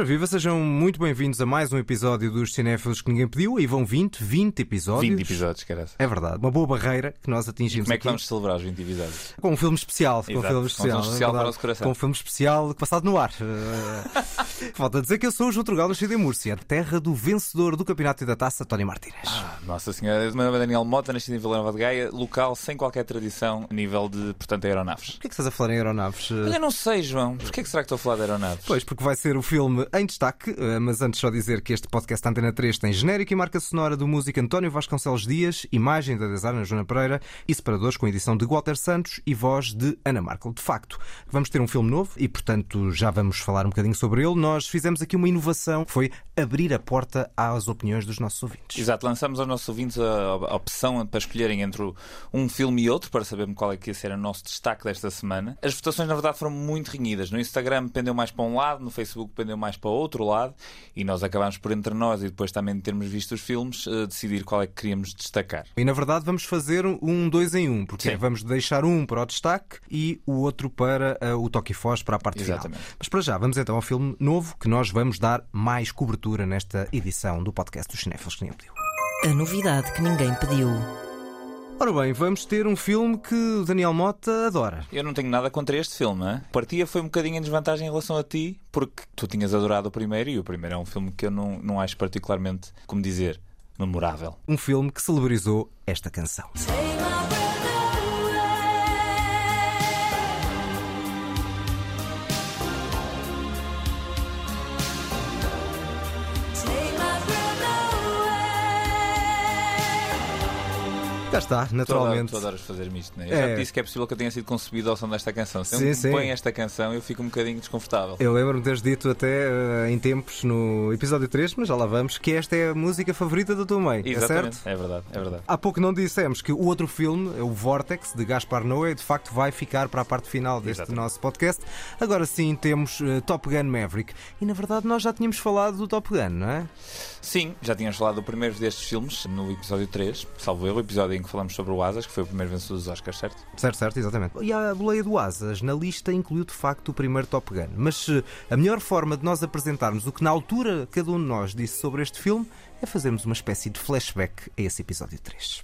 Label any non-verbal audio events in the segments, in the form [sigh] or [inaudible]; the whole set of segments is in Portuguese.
Ora viva, sejam muito bem-vindos a mais um episódio dos Cinéfilos que ninguém pediu. E vão 20, 20 episódios. 20 episódios, caralho. É verdade, uma boa barreira que nós atingimos Como é que aqui. vamos celebrar os 20 episódios? Com um filme especial. Com um Exato, filme com um especial. filme é especial para o nosso coração. Com um filme especial passado no ar. [laughs] Falta dizer que eu sou o João Trugal, nascido em Múrcia, terra do vencedor do campeonato e da taça, Tony Martínez. Ah, Nossa Senhora, meu nome é Daniel Mota, nascido em Vila Nova de Gaia, local sem qualquer tradição a nível de, portanto, aeronaves. Porquê é que estás a falar em aeronaves? Olha, não sei, João, porquê que será que estou a falar de aeronaves? Pois, porque vai ser o filme em destaque, eh, mas antes só dizer que este podcast Antena 3 tem genérico e marca sonora do músico António Vasconcelos Dias, imagem da designer Joana Pereira e separadores com edição de Walter Santos e voz de Ana Markel. De facto, vamos ter um filme novo e, portanto, já vamos falar um bocadinho sobre ele. Nós fizemos aqui uma inovação, foi abrir a porta às opiniões dos nossos ouvintes. Exato, lançamos aos nossos ouvintes a, opção para escolherem entre um filme e outro, para sabermos qual é que ia ser o nosso destaque desta semana. As votações, na verdade, foram muito renhidas. No Instagram pendeu mais para um lado, no Facebook pendeu mais para o outro lado, e nós acabámos por, entre nós e depois também de termos visto os filmes, eh, decidir qual é que queríamos destacar. E na verdade vamos fazer um dois em um, porque Sim. vamos deixar um para o destaque e o outro para eh, o toque e foz para a parte Exatamente. final. Mas para já, vamos então ao filme novo que nós vamos dar mais cobertura nesta edição do podcast dos Cinéfilos que ninguém pediu. A novidade que ninguém pediu. Ora bem, vamos ter um filme que o Daniel Mota adora. Eu não tenho nada contra este filme. Hein? Partia foi um bocadinho em desvantagem em relação a ti, porque tu tinhas adorado o primeiro e o primeiro é um filme que eu não, não acho particularmente, como dizer, memorável. Um filme que celebrizou esta canção. Cá está, Tu, naturalmente. tu adoras fazer-me isto, não é? Eu É. já te disse que é possível que eu tenha sido concebido ao som desta canção. Se Sim, me põe esta canção, eu fico um bocadinho desconfortável. Eu lembro-me de teres dito até eh, em tempos no episódio 3, mas já lá vamos, que esta é a música favorita da tua mãe. É Exatamente, certo? é verdade, é verdade. Há pouco não dissemos que o outro filme, o Vortex, de Gaspar Noé, de facto vai ficar para a parte final deste Exatamente. nosso podcast. Agora sim temos eh, Top Gun Maverick. E na verdade nós já tínhamos falado do Top Gun, não é? Sim, já tínhamos falado do primeiro destes filmes no episódio 3, salvo eu, o episódio em que falamos sobre o Asas, que foi o primeiro vencedor dos Oscars, certo? Certo, certo, exatamente. E a boleia do Asas na lista incluiu de facto o primeiro Top Gun. Mas eh, a melhor forma de nós apresentarmos o que na altura cada um de nós disse sobre este filme é fazermos uma espécie de flashback a esse episódio 3.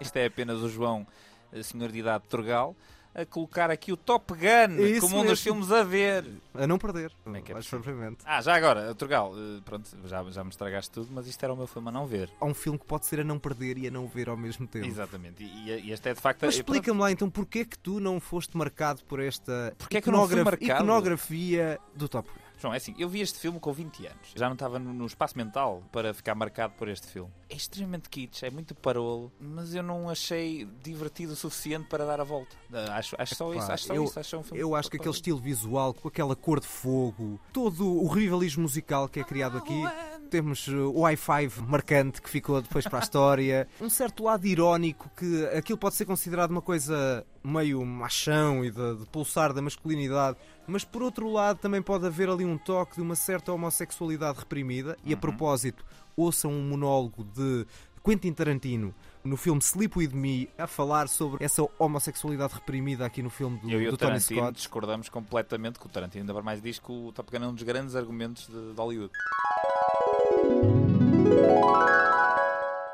Isto é apenas o João, eh, senhor de idade Torgal, a colocar aqui o Top Gun Isso como um dos filmes a ver. A não perder. Como é que é mais propriamente. Ah, já agora, Torgal, eh, pronto, já, já me estragaste tudo, mas isto era o meu filme a não ver. Há um filme que pode ser a não perder e a não ver ao mesmo tempo. Exatamente, e, e este é de facto. Mas pronto, explica-me lá então porquê é que tu não foste marcado por esta Porquê é que eu não fui iconograf- marcado? iconografia do Top Gun? João, é assim, eu vi este filme com 20 anos. Já não estava no, espaço mental para ficar marcado por este filme. É extremamente kitsch, é muito parolo, mas eu não achei divertido o suficiente para dar a volta. Ah, Acho, acho só Epá, isso, acho só eu- isso. Acho um filme Eu acho que aquele estilo visual, com aquela cor de fogo, todo o rivalismo musical que é criado aqui, temos uh, o Wi-Fi marcante que ficou depois para a história, [laughs] um certo lado irónico que aquilo pode ser considerado uma coisa meio machão e de, de pulsar da masculinidade, mas por outro lado também pode haver ali um toque de uma certa homossexualidade reprimida. E a propósito, ouçam um monólogo de Quentin Tarantino no filme Sleep With Me a falar sobre essa homossexualidade reprimida aqui no filme do, Eu e do o Tony Tarantino Scott. discordamos completamente que o Tarantino ainda mais diz que o Top Gun é um dos grandes argumentos de, de Hollywood.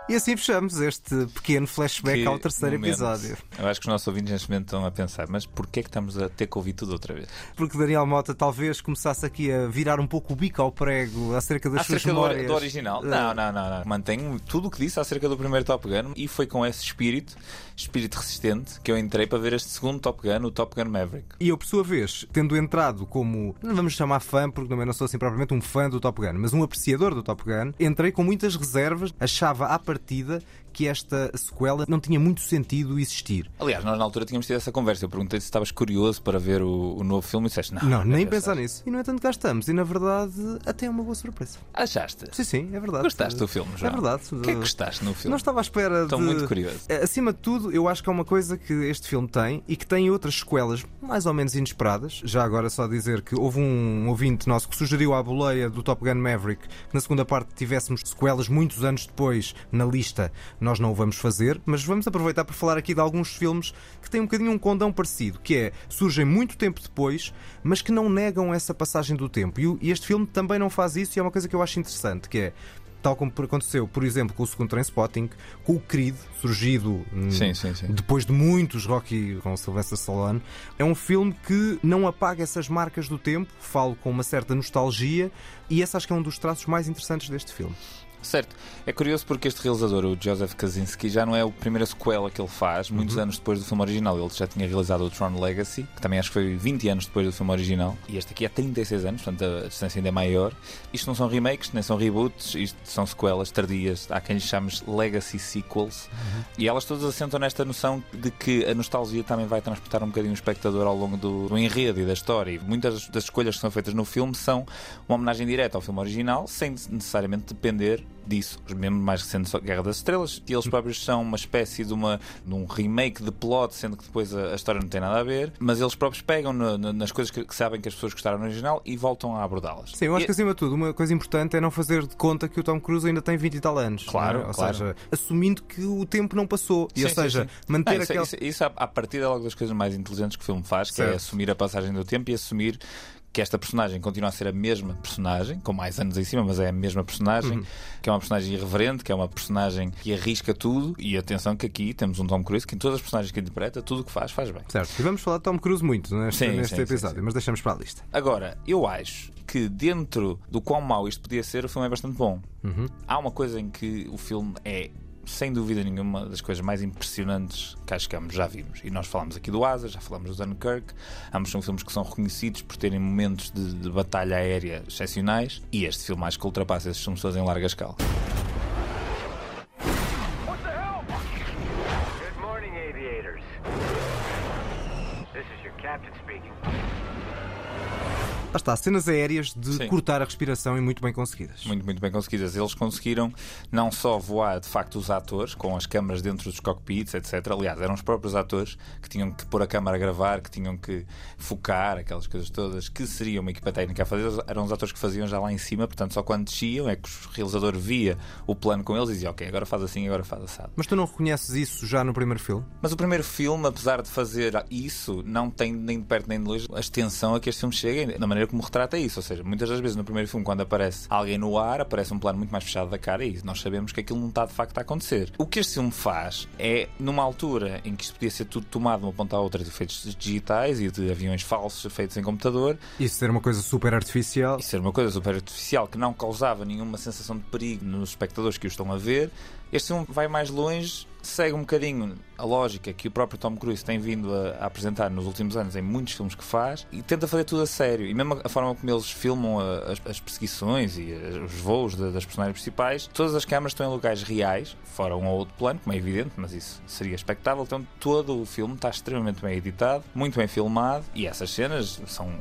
E assim fechamos este pequeno flashback Que ao terceiro momento. episódio. Eu acho que os nossos ouvintes neste momento estão a pensar, mas porquê é que estamos a ter que ouvir tudo outra vez? Porque Daniel Mota talvez começasse aqui a virar um pouco o bico ao prego acerca das suas Acerca do, memórias. do original? Eh, Não, não, não, não. Mantenho tudo o que disse acerca do primeiro Top Gun e foi com esse espírito, espírito resistente, que eu entrei para ver este segundo Top Gun, o Top Gun Maverick. E eu, por sua vez, tendo entrado como, não vamos chamar fã, porque também não sou assim propriamente um fã do Top Gun, mas um apreciador do Top Gun, entrei com muitas reservas, achava à partida que esta sequela não tinha muito sentido existir. Aliás, nós na altura tínhamos tido essa conversa. Eu perguntei se estavas curioso para ver o, o novo filme e disseste não. Não, nem quero pensar saber." nisso. E no entanto cá estamos. E na verdade, até é uma boa surpresa. Achaste? Sim, sim, é verdade. Gostaste do filme, João? É verdade. O que é que gostaste no filme? Não estava à espera Estou de... muito curioso. Acima de tudo, eu acho que há uma coisa que este filme tem e que tem outras sequelas mais ou menos inesperadas. Já agora só dizer que houve um ouvinte nosso que sugeriu à boleia do Top Gun Maverick que na segunda parte tivéssemos sequelas muitos anos depois na lista. Nós nós não o vamos fazer, mas vamos aproveitar para falar aqui de alguns filmes que têm um bocadinho um condão parecido, que é surgem muito tempo depois, mas que não negam essa passagem do tempo. E este filme também não faz isso e é uma coisa que eu acho interessante, que é tal como aconteceu, por exemplo, com o segundo Trainspotting, com o Creed, surgido hum, sim, sim, sim. depois de muitos Rocky com Sylvester Stallone. É um filme que não apaga essas marcas do tempo, falo com uma certa nostalgia, e esse acho que é um dos traços mais interessantes deste filme. Certo. É curioso porque este realizador, o Joseph Kaczynski, já não é a primeira sequela que ele faz, muitos uhum. anos depois do filme original. Ele já tinha realizado o Tron Legacy, que também acho que foi 20 anos depois do filme original. E este aqui há 36 anos, portanto a distância ainda é maior. Isto não são remakes, nem são reboots, isto são sequelas tardias. Há quem lhes chame Legacy Sequels. Uhum. E elas todas assentam nesta noção de que a nostalgia também vai transportar um bocadinho o espectador ao longo do, do enredo e da história. E muitas das escolhas que são feitas no filme são uma homenagem direta ao filme original, sem necessariamente depender disso. Os membros mais recentes Guerra das Estrelas, e eles próprios são uma espécie de, uma, de um remake de plot, sendo que depois a, a história não tem nada a ver, mas eles próprios pegam no, no, nas coisas que, que, sabem que as pessoas gostaram no original e voltam a abordá-las. Sim, eu acho e... que acima de tudo, uma coisa importante é não fazer de conta que o Tom Cruise ainda tem 20 e tal anos. É? Claro, é? ou claro. seja, assumindo que o tempo não passou. Sim, e, ou seja, sim, sim. manter não, isso, aquela... Isso, isso, a partir é logo das coisas mais inteligentes que o filme faz, que é certo. é assumir a passagem do tempo e assumir que esta personagem continua a ser a mesma personagem, com mais anos em cima, mas é a mesma personagem, uhum. que é uma personagem irreverente, que é uma personagem que arrisca tudo. E atenção que aqui temos um Tom Cruise que em todas as personagens que interpreta, tudo o que faz, faz bem. Certo. E vamos falar de Tom Cruise muito neste, sim, neste sim, episódio, sim, mas deixamos para a lista. Agora, eu acho que dentro do quão mau isto podia ser, o filme é bastante bom. Uhum. Há uma coisa em que o filme é sem dúvida nenhuma, das coisas mais impressionantes que acho que ambos já vimos. E nós falamos aqui do Asa, já falamos do Dunkirk. Ambos são filmes que são reconhecidos por terem momentos de, de batalha aérea excepcionais. E este filme acho que ultrapassa esses filmes em larga escala. Lá está, cenas aéreas de Sim. cortar a respiração e muito bem conseguidas. Muito, muito bem conseguidas. Eles conseguiram não só voar de facto os atores, com as câmaras dentro dos cockpits, etc. Aliás, eram os próprios atores que tinham que pôr a câmara a gravar, que tinham que focar, aquelas coisas todas, que seria uma equipa técnica a fazer. Eram os atores que faziam já lá em cima, portanto, só quando desciam é que o realizador via o plano com eles e dizia, ok, agora faz assim, agora faz assado. Mas tu não reconheces isso já no primeiro filme? Mas o primeiro filme, apesar de fazer isso, não tem nem de perto nem de longe a extensão a que este filme chega, na maneira maneira como retrata isso. Ou seja, muitas das vezes no primeiro filme, quando aparece alguém no ar, aparece um plano muito mais fechado da cara e nós sabemos que aquilo não está de facto a acontecer. O que este filme faz é, numa altura em que isto podia ser tudo tomado de uma ponta a outra de efeitos digitais e de aviões falsos feitos em computador. Isso ser uma coisa super artificial. Isso ser uma coisa super artificial que não causava nenhuma sensação de perigo nos espectadores que o estão a ver. Este filme vai mais longe, segue um bocadinho a lógica que o próprio Tom Cruise tem vindo a, a, apresentar nos últimos anos em muitos filmes que faz e tenta fazer tudo a sério. E mesmo a forma como eles filmam a, as, as, perseguições e os voos de, das personagens principais, todas as câmaras estão em locais reais, fora um ou outro plano, como é evidente, mas isso seria expectável. Então todo o filme está extremamente bem editado, muito bem filmado e essas cenas são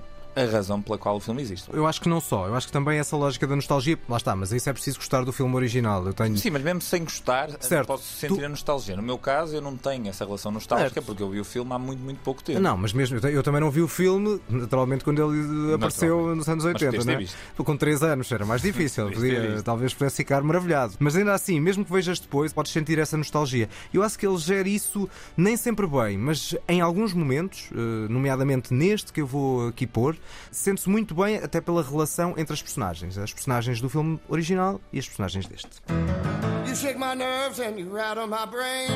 a razão pela qual o filme existe. Eu acho que não só, eu acho que também essa lógica da nostalgia, lá está, mas isso é preciso gostar do filme original. Eu tenho... Sim, mas mesmo sem gostar, certo. posso sentir tu... a nostalgia. No meu caso, eu não tenho essa relação nostálgica certo. porque eu vi o filme há muito, muito pouco tempo. Não, mas mesmo eu também não vi o filme, naturalmente, quando ele apareceu nos anos 80, né? Com 3 anos era mais difícil, [laughs] podia, talvez pudesse ficar maravilhado. Mas ainda assim, mesmo que vejas depois, podes sentir essa nostalgia. Eu acho que ele gera isso nem sempre bem, mas em alguns momentos, eh, nomeadamente neste que eu vou aqui pôr, sente-se muito bem, até pela relação entre as personagens, as personagens do filme original e as personagens deste. You shake my nerves and you rattle my brain.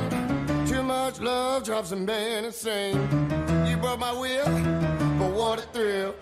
Too much love drops them insane. You broke my will, but what a thrill.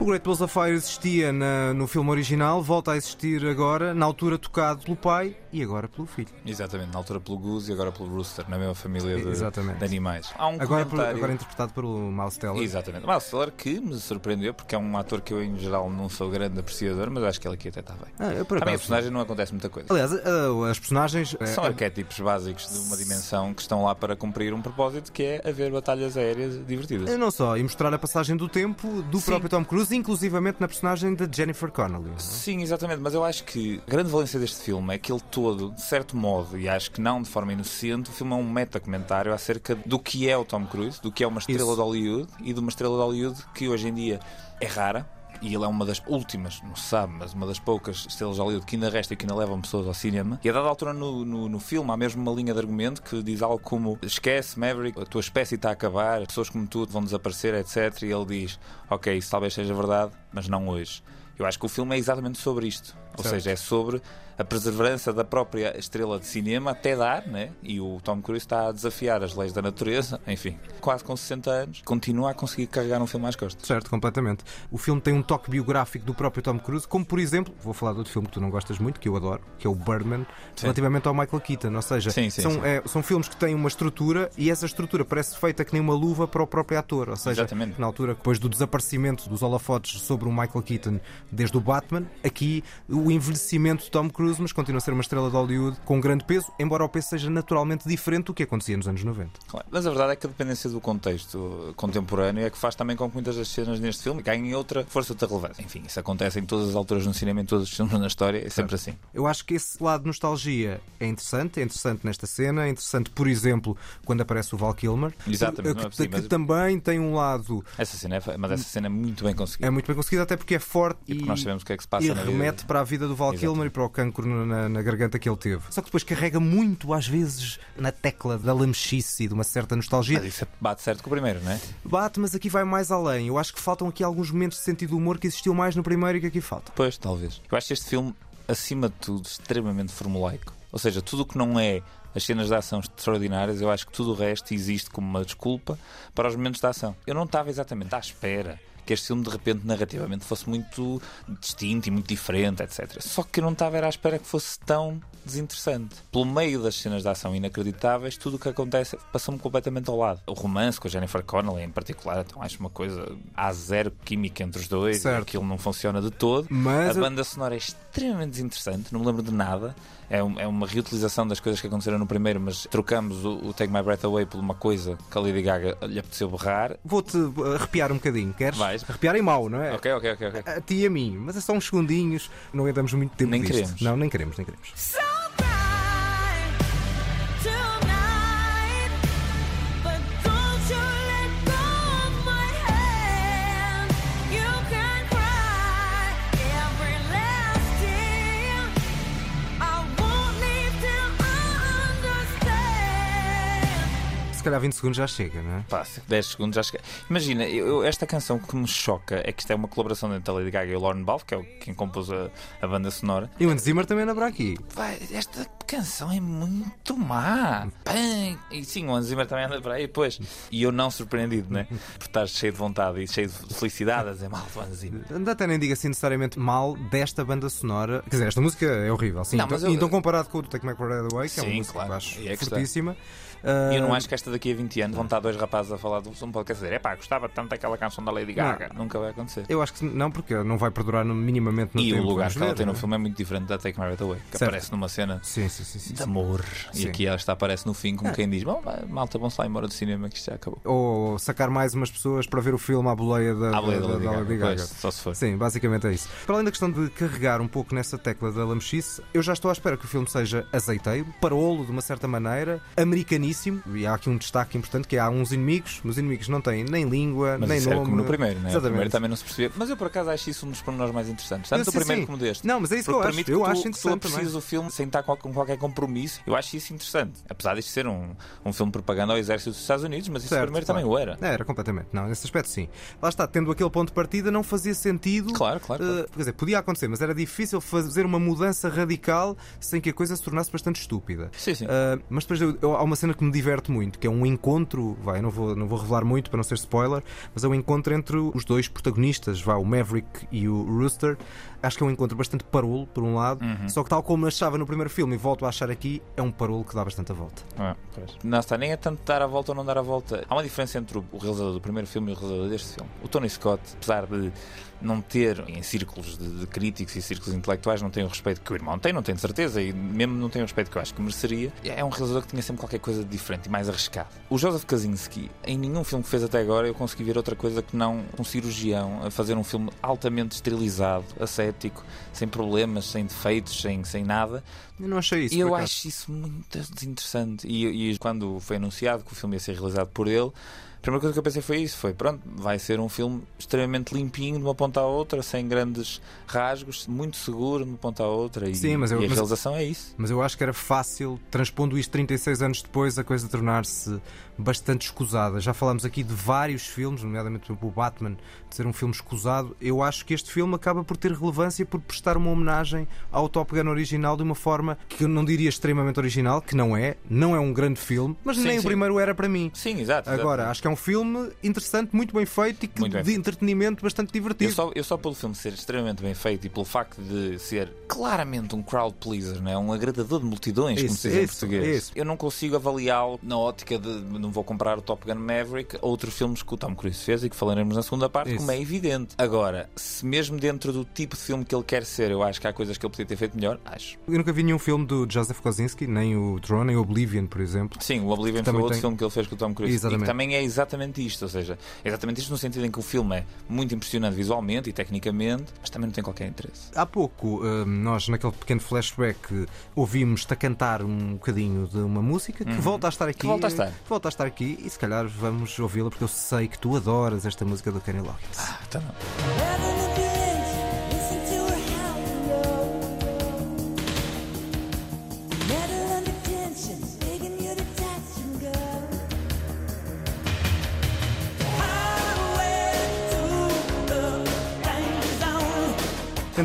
O Great Balls of Fire existia na, no filme original, volta a existir agora, na altura tocado pelo pai e agora pelo filho. Exatamente, na altura pelo Goose e agora pelo Rooster, na mesma família de, de animais. Há um agora, comentário... agora interpretado pelo Miles Teller. Exatamente, Miles Teller que me surpreendeu porque é um ator que eu em geral não sou grande apreciador, mas acho que ele aqui até está bem. Ah, eu, a personagem não acontece muita coisa. Aliás, uh, as personagens... Eh, São arquétipos básicos de uma dimensão que estão lá para cumprir um propósito que é haver batalhas aéreas divertidas. Não só, e mostrar a passagem do tempo do Sim. próprio Tom Cruise, inclusivamente na personagem de Jennifer Connelly. É? Sim, exatamente, mas eu acho que a grande valência deste filme é que ele todo, de certo modo, e acho que não de forma inocente, o filme é um meta-comentário acerca do que é o Tom Cruise, do que é uma estrela Isso. de Hollywood e de uma estrela de Hollywood que hoje em dia é rara E ele é uma das últimas, não se sabe, mas uma das poucas estrelas de Hollywood que ainda resta e que ainda levam pessoas ao cinema. E a dada altura no, no, no filme há mesmo uma linha de argumento que diz algo como: Esquece, Maverick, a tua espécie está a acabar, pessoas como tu vão desaparecer, etc. E ele diz: Ok, isso talvez seja verdade, mas não hoje. Eu acho que o filme é exatamente sobre isto. Ou Certo. seja, é sobre a perseverança da própria estrela de cinema até dar, né? E o Tom Cruise está a desafiar as leis da natureza, [laughs] enfim, quase com 60 anos, continua a conseguir carregar um filme às costas. Certo, completamente. O filme tem um toque biográfico do próprio Tom Cruise, como por exemplo, vou falar de outro filme que tu não gostas muito, que eu adoro, que é o Birdman, relativamente ao Michael Keaton. Ou seja, Sim, sim, são, sim. é, são filmes que têm uma estrutura e essa estrutura parece feita que nem uma luva para o próprio ator. Ou seja, Exatamente. na altura, depois do desaparecimento dos holofotes sobre o Michael Keaton desde o Batman, aqui o envelhecimento de Tom Cruise, mas continua a ser uma estrela de Hollywood com grande peso, embora o peso seja naturalmente diferente do que acontecia nos anos 90. Claro. Mas a verdade é que a dependência do contexto contemporâneo é que faz também com que muitas das cenas neste filme ganhem outra força de relevância. Enfim, isso acontece em todas as alturas no cinema, em todos os filmes na história, é sempre assim. Eu acho que esse lado de nostalgia é interessante, é interessante nesta cena, é interessante, por exemplo, quando aparece o Val Kilmer, Exatamente, que, não é possível, que mas- também tem um lado Essa cena é, mas essa cena é muito bem conseguida. é muito bem conseguido, até porque é forte E e, nós sabemos o que é que se passa e vida remete para a vida do Val Exatamente. Kilmer e para o cancro na, na- na garganta que ele teve. Só que depois carrega muito, às vezes, na tecla da lamechice e de uma certa nostalgia. Mas isso bate certo com o primeiro, não é? Bate, mas aqui vai mais além. Eu acho que faltam aqui alguns momentos de sentido de humor que existiu mais no primeiro e que aqui faltam. Pois, talvez. Eu acho este filme, acima de tudo, extremamente formulaico. Ou seja, tudo o que não é as cenas de ação extraordinárias, eu acho que tudo o resto existe como uma desculpa para os momentos de ação. Eu não estava exatamente à espera que este filme, de repente, narrativamente fosse muito distinto e muito diferente, etc. Só que eu não estava à espera que fosse tão desinteressante. Pelo meio das cenas de ação inacreditáveis, tudo o que acontece passou-me completamente ao lado. O romance com a Jennifer Connelly, em particular, então acho uma coisa. Há zero química entre os dois, Certo. aquilo não funciona de todo. Mas a banda sonora é extremamente desinteressante, não me lembro de nada. É, um- é uma reutilização das coisas que aconteceram no primeiro, mas trocamos o, o Take My Breath Away por uma coisa que a Lady Gaga lhe apeteceu berrar. Vou-te arrepiar um bocadinho, queres? Vais. Arrepiar em mau, não é? Ok, ok, ok, ok. A ti e a mim, mas é só uns segundinhos, não andamos muito tempo Nem disto. queremos. Não, nem queremos, nem queremos. Calhar 20 segundos já chega, não é? Passa, 10 segundos já chega. Imagina, eu- esta canção que me choca é que isto é uma colaboração entre a Lady Gaga e o Lauren Balfe, que é o- quem compôs a, a banda sonora. E o Hans Zimmer também anda para aqui. Vai, esta canção é muito má. Pã! E sim, o Hans Zimmer também anda por aí, pois. E eu não surpreendido, né? Por estar cheio de vontade e cheio de felicidade a dizer mal do Hans Zimmer. Ainda até nem diga assim necessariamente mal desta banda sonora. Quer dizer, esta música é horrível, sim. Não, então, eu- então comparado com o Take My Breath Away, que é uma Sim, música claro. que eu acho é que está. E eu não ah, acho que esta daqui a 20 anos vão estar dois rapazes a falar de um podcast dizer: é pá, gostava tanto daquela canção da Lady Gaga. Nunca vai acontecer. Eu acho que não, porque não vai perdurar minimamente no E tempo. o lugar que ela ver, tem no não é? filme é muito diferente da Take My Breath Away, que Certo. aparece numa cena Sim, sim, sim. de amor. E aqui ela está aparece no fim, como quem diz: Bom, vai, malta, vão-se lá embora do cinema, que isto já acabou. Ou sacar mais umas pessoas para ver o filme à boleia da, À boleia da, da Lady da Gaga, Lady Gaga. pois, só se for. Sim, basicamente é isso. Para além da questão de carregar um pouco nessa tecla da lamechice, eu já estou à espera que o filme seja azeiteiro, parolo de uma certa maneira, americaníssimo, e há aqui um destaque importante que é, há uns inimigos, os inimigos não têm nem língua, Mas nem isso nome. era como no primeiro, né? O Exatamente. primeiro também não se percebia. Mas eu por acaso acho isso um dos pormenores mais interessantes. Tanto Eu do primeiro sim. como deste. Não, mas é isso que eu acho. Eu tu, acho que tu interessante aprecias o filme sem estar com, qualquer compromisso. Eu acho isso interessante. Apesar disto ser um, um filme de propaganda ao exército dos Estados Unidos, mas isso Certo, o primeiro claro. também o era. É, Era completamente. Não, nesse aspecto sim. Lá está, tendo aquele ponto de partida, não fazia sentido. Claro, claro, claro. eh, quer dizer, podia acontecer, mas era difícil fazer uma mudança radical sem que a coisa se tornasse bastante estúpida. Sim, sim. Uh, mas depois eu- eu- há uma cena que me diverte muito, que é um encontro, vai, não vou, não vou revelar muito para não ser spoiler, mas é um encontro entre os dois protagonistas, vá, o Maverick e o Rooster. Acho que é um encontro bastante parolo, por um lado, Uhum. só que tal como achava no primeiro filme e volto a achar aqui, é um parolo que dá bastante a volta. Ah, pois. Não está nem é tanto dar a volta ou não dar a volta. Há uma diferença entre o realizador do primeiro filme e o realizador deste filme. O Tony Scott, apesar de não ter, em círculos de, de críticos e círculos intelectuais, não tem o respeito que o irmão tem, não tem de certeza, e mesmo não tem o respeito que eu acho que mereceria. É um realizador que tinha sempre qualquer coisa de diferente e mais arriscado. O Joseph Kaczynski, em nenhum filme que fez até agora, eu consegui ver outra coisa que não um cirurgião a fazer um filme altamente esterilizado, sem problemas, sem defeitos, sem, sem nada. Eu não achei isso. E eu acho isso muito desinteressante. E, e quando foi anunciado que o filme ia ser realizado por ele, primeira coisa que eu pensei foi isso: foi pronto, vai ser um filme extremamente limpinho de uma ponta à outra, sem grandes rasgos, muito seguro de uma ponta à outra. E, Sim, mas eu- e a mas- realização é isso. Mas eu acho que era fácil, transpondo isto 36 anos depois, a coisa tornar-se bastante escusada. Já falámos aqui de vários filmes, nomeadamente o Batman, de ser um filme escusado. Eu acho que este filme acaba por ter relevância por prestar uma homenagem ao Top Gun original de uma forma que eu não diria extremamente original, que não é. Não é um grande filme, mas Sim, nem o sim. primeiro era para mim. Sim, exato. exato. Agora, acho que é um filme interessante, muito bem feito e que de entretenimento bastante divertido. Eu só, eu só pelo filme ser extremamente bem feito e pelo facto de ser claramente um crowd pleaser, não é? um agradador de multidões, como Isso, se diz em português, isso. eu não consigo avaliá-lo na ótica de não vou comparar o Top Gun Maverick a outros filmes que o Tom Cruise fez e que falaremos na segunda parte, Isso. como é evidente. Agora, se mesmo dentro do tipo de filme que ele quer ser, eu acho que há coisas que ele podia ter feito melhor, acho. Eu nunca vi nenhum filme do Joseph Kosinski, nem o Tron, nem o Oblivion, por exemplo. Sim, o Oblivion foi outro tem- filme que ele fez com o Tom Cruise. Exatamente. E que também é exatamente isto. Ou seja, é exatamente isto no sentido em que o filme é muito impressionante visualmente e tecnicamente, mas também não tem qualquer interesse. Há pouco, hum, nós naquele pequeno flashback ouvimos-te a cantar um bocadinho de uma música que volta a estar aqui. Uhum. volta a estar. Volta a estar aqui e se calhar vamos ouvi-la porque eu sei que tu adoras esta música do Kenny Loggins. Ah, então não.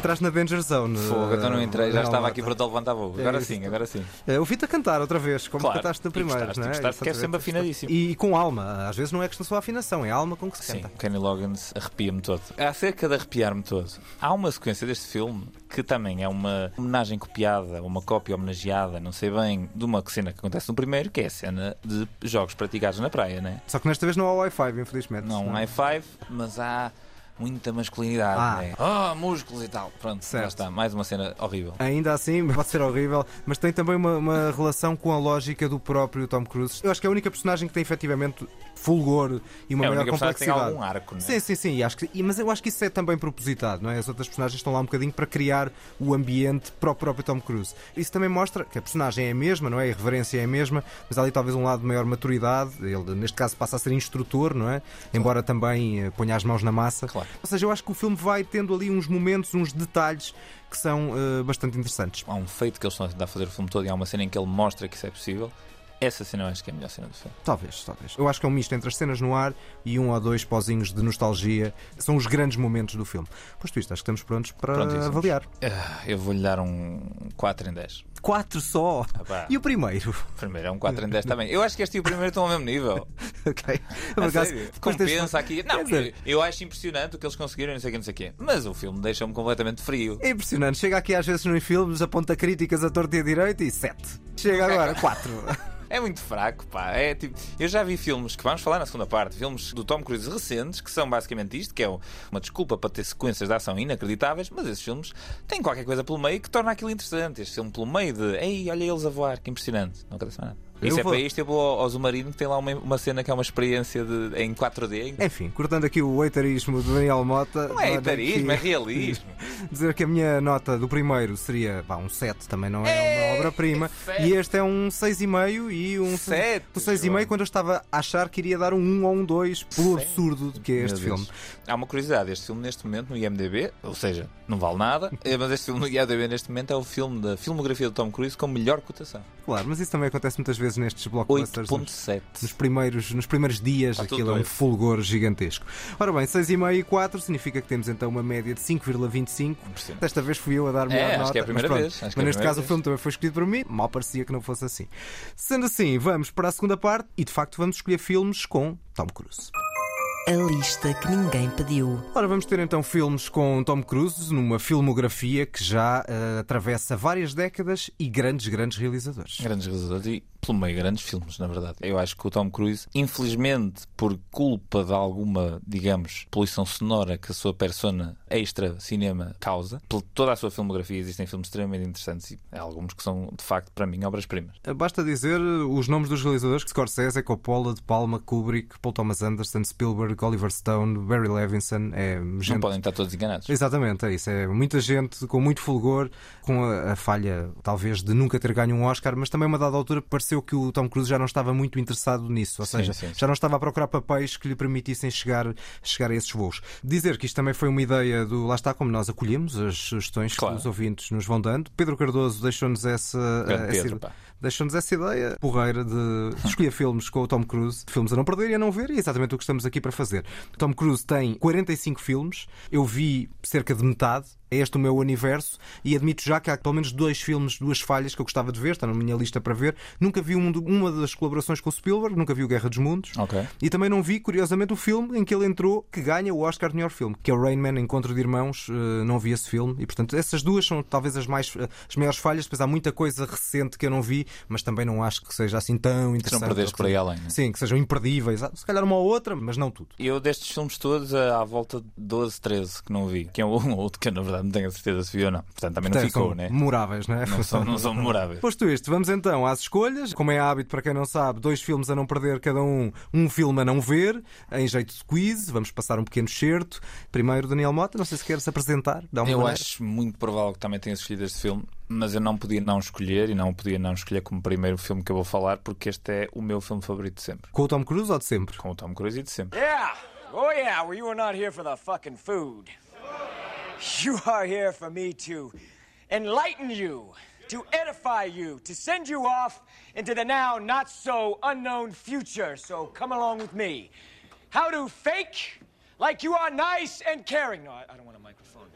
Entraste na Danger Zone. Fogo, então não entrei, já eh, estava aqui para te levantar voo. É Agora isso. sim, agora sim. Eh, Ouvi-te a cantar outra vez, como Claro. cantaste no primeiro, gostaste, não é? gostaste, porque é sempre afinadíssimo. E, e com alma, às vezes não é questão só afinação, é alma com que se Sim, canta. Kenny Loggins arrepia-me todo. Acerca de arrepiar-me todo, há uma sequência deste filme que também é uma homenagem copiada, uma cópia homenageada, não sei bem, de uma cena que acontece no primeiro, que é a cena de jogos praticados na praia, né? Só que nesta vez não há Wi-Fi, infelizmente. Não um high five, mas há muita masculinidade, Ah. né? Ah, músculos e tal. Pronto, Certo. já está. Mais uma cena horrível. Ainda assim, [laughs] pode ser horrível, mas tem também uma, uma relação com a lógica do próprio Tom Cruise. Eu acho que é a única personagem que tem efetivamente fulgor e uma é maior que tem complexidade. algum arco, né? Sim, sim, sim. E acho que, e- mas eu acho que isso é também propositado, não é? As outras personagens estão lá um bocadinho para criar o ambiente para o próprio Tom Cruise. Isso também mostra que a personagem é a mesma, não é? A irreverência é a mesma, mas há ali talvez um lado de maior maturidade. Ele, neste caso, passa a ser instrutor, não é? Embora também eh, ponha as mãos na massa. Claro. Ou seja, eu acho que o filme vai tendo ali uns momentos, uns detalhes que são eh, bastante interessantes. Há um feito que eles estão a tentar fazer o filme todo e há uma cena em que ele mostra que isso é possível. Essa cena eu acho que é a melhor cena do filme. Talvez, talvez. Eu acho que é um misto entre as cenas no ar e um ou dois pozinhos de nostalgia. São os grandes momentos do filme. Posto isto, acho que estamos prontos para Prontíssimos. avaliar. Ah, Eu vou-lhe dar um 4 em 10. Quatro só. Ah, pá. E o primeiro? Primeiro é um 4 em 10 também. Eu acho que este e o primeiro estão ao mesmo nível. [laughs] ok. Por acaso, Compensa aqui. Não, dizer, eu acho impressionante o que eles conseguiram, não sei o que, não sei o quê. Mas o filme deixa-me completamente frio. É impressionante. Chega aqui às vezes nos filmes, aponta críticas a torta e a direita e sete. Chega agora, quatro. [laughs] É muito fraco, pá. É tipo, eu já vi filmes que vamos falar na segunda parte, filmes do Tom Cruise recentes, que são basicamente isto, que é uma desculpa para ter sequências de ação inacreditáveis, mas esses filmes têm qualquer coisa pelo meio que torna aquilo interessante. Este filme pelo meio de, ei, olha eles a voar, que impressionante. Não acontece mais nada. Eu Isso é vou- para isto, eu vou ao, Zumarino, que tem lá uma, uma cena que é uma experiência de, em 4D. Enfim, cortando aqui o eitarismo de Daniel Mota. Não é olha etarismo, é realismo. [laughs] Dizer que a minha nota do primeiro seria pá, um 7, também não é uma obra-prima. sete. E este é um 6,5 e um Sete, Um 6,5 João. quando eu estava a achar que iria dar um 1 ou um 2 pelo Sete. absurdo de que é este filme. Há uma curiosidade, este filme neste momento no IMDB, ou seja, não vale nada, [laughs] eh, mas este filme no IMDB neste momento é o filme da filmografia do Tom Cruise com melhor cotação. Claro, mas isso também acontece muitas vezes nestes blockbusters. nos- 8.7. Nos primeiros, nos primeiros dias, Está aquilo é um fulgor gigantesco. Ora bem, 6,5 e 4 significa que temos então uma média de 5,25. Impressionante. Desta vez fui eu a dar melhor É, acho nota. que é a primeira mas pronto. vez, acho mas é a neste caso o vez. filme também foi escolhido por mim. Mal parecia que não fosse assim. Sendo assim, vamos para a segunda parte e de facto vamos escolher filmes com Tom Cruise. A lista que ninguém pediu. Ora, vamos ter então filmes com Tom Cruise numa filmografia que já eh, atravessa várias décadas e grandes, grandes realizadores. Grandes realizadores e, pelo meio, grandes filmes, na verdade. Eu acho que o Tom Cruise, infelizmente, por culpa de alguma, digamos, poluição sonora que a sua persona extra cinema causa, por toda a sua filmografia existem filmes extremamente interessantes e há alguns que são, de facto, para mim, obras-primas. Basta dizer os nomes dos realizadores: Scorsese, Coppola, De Palma, Kubrick, Paul Thomas Anderson, Spielberg, Oliver Stone, Barry Levinson. É Não gente... podem estar todos enganados. Exatamente, é isso. É muita gente com muito fulgor, com a, a falha, talvez, de nunca ter ganho um Oscar, mas também, a uma dada altura, pareceu que o Tom Cruise já não estava muito interessado nisso, ou Sim, seja, sim, sim. já não estava a procurar papéis que lhe permitissem chegar, chegar a esses voos. Dizer que isto também foi uma ideia do. Lá está, como nós acolhemos as sugestões Claro. que os ouvintes nos vão dando. Pedro Cardoso deixou-nos essa. Pedro. Deixou-nos essa ideia porreira de [laughs] escolher filmes com o Tom Cruise, filmes a não perder e a não ver, e é exatamente o que estamos aqui para fazer. Tom Cruise tem 45 filmes, eu vi cerca de metade. É este o meu universo e admito já que há pelo menos dois filmes, duas falhas que eu gostava de ver, está na minha lista para ver. Nunca vi um uma das colaborações com o Spielberg, nunca vi o Guerra dos Mundos. Ok. E também não vi, curiosamente, o filme em que ele entrou, que ganha o Oscar de melhor filme, que é o Rain Man Encontro de Irmãos. Eh, Não vi esse filme e, portanto, essas duas são talvez as, mais, eh, as maiores falhas. Depois há muita coisa recente que eu não vi, mas também não acho que seja assim tão Se não interessante. perderes por aí além. né? Sim, que sejam imperdíveis. Ah, Se calhar uma ou outra, mas não tudo. Eu destes filmes todos, eh, à volta de 12, 13 que não vi. Que é um ou outro que eu, na verdade, não tenho a certeza se vi ou não. Portanto, também não Portanto, ficou, são né? memoráveis, não é? Não são, não são memoráveis. Posto isto, vamos então às escolhas. Como é hábito, para quem não sabe, dois filmes a não perder cada um, um filme a não ver, em jeito de quiz. Vamos passar um pequeno certo. Primeiro, Daniel Mota, não sei se queres apresentar. Dá uma Eu maneira. acho muito provável que também tenha escolhido este filme, mas eu não podia não escolher e não podia não escolher como primeiro filme que eu vou falar, porque este é o meu filme favorito de sempre. Com o Tom Cruise ou de sempre? Com o Tom Cruise e de sempre. Yeah. Oh, yeah. Well, you are not here for the fucking food. You are here for me to enlighten you, to edify you, to send you off into the now not so unknown future. So come along with me. How to fake like you are nice and caring. No, I, I don't want a microphone.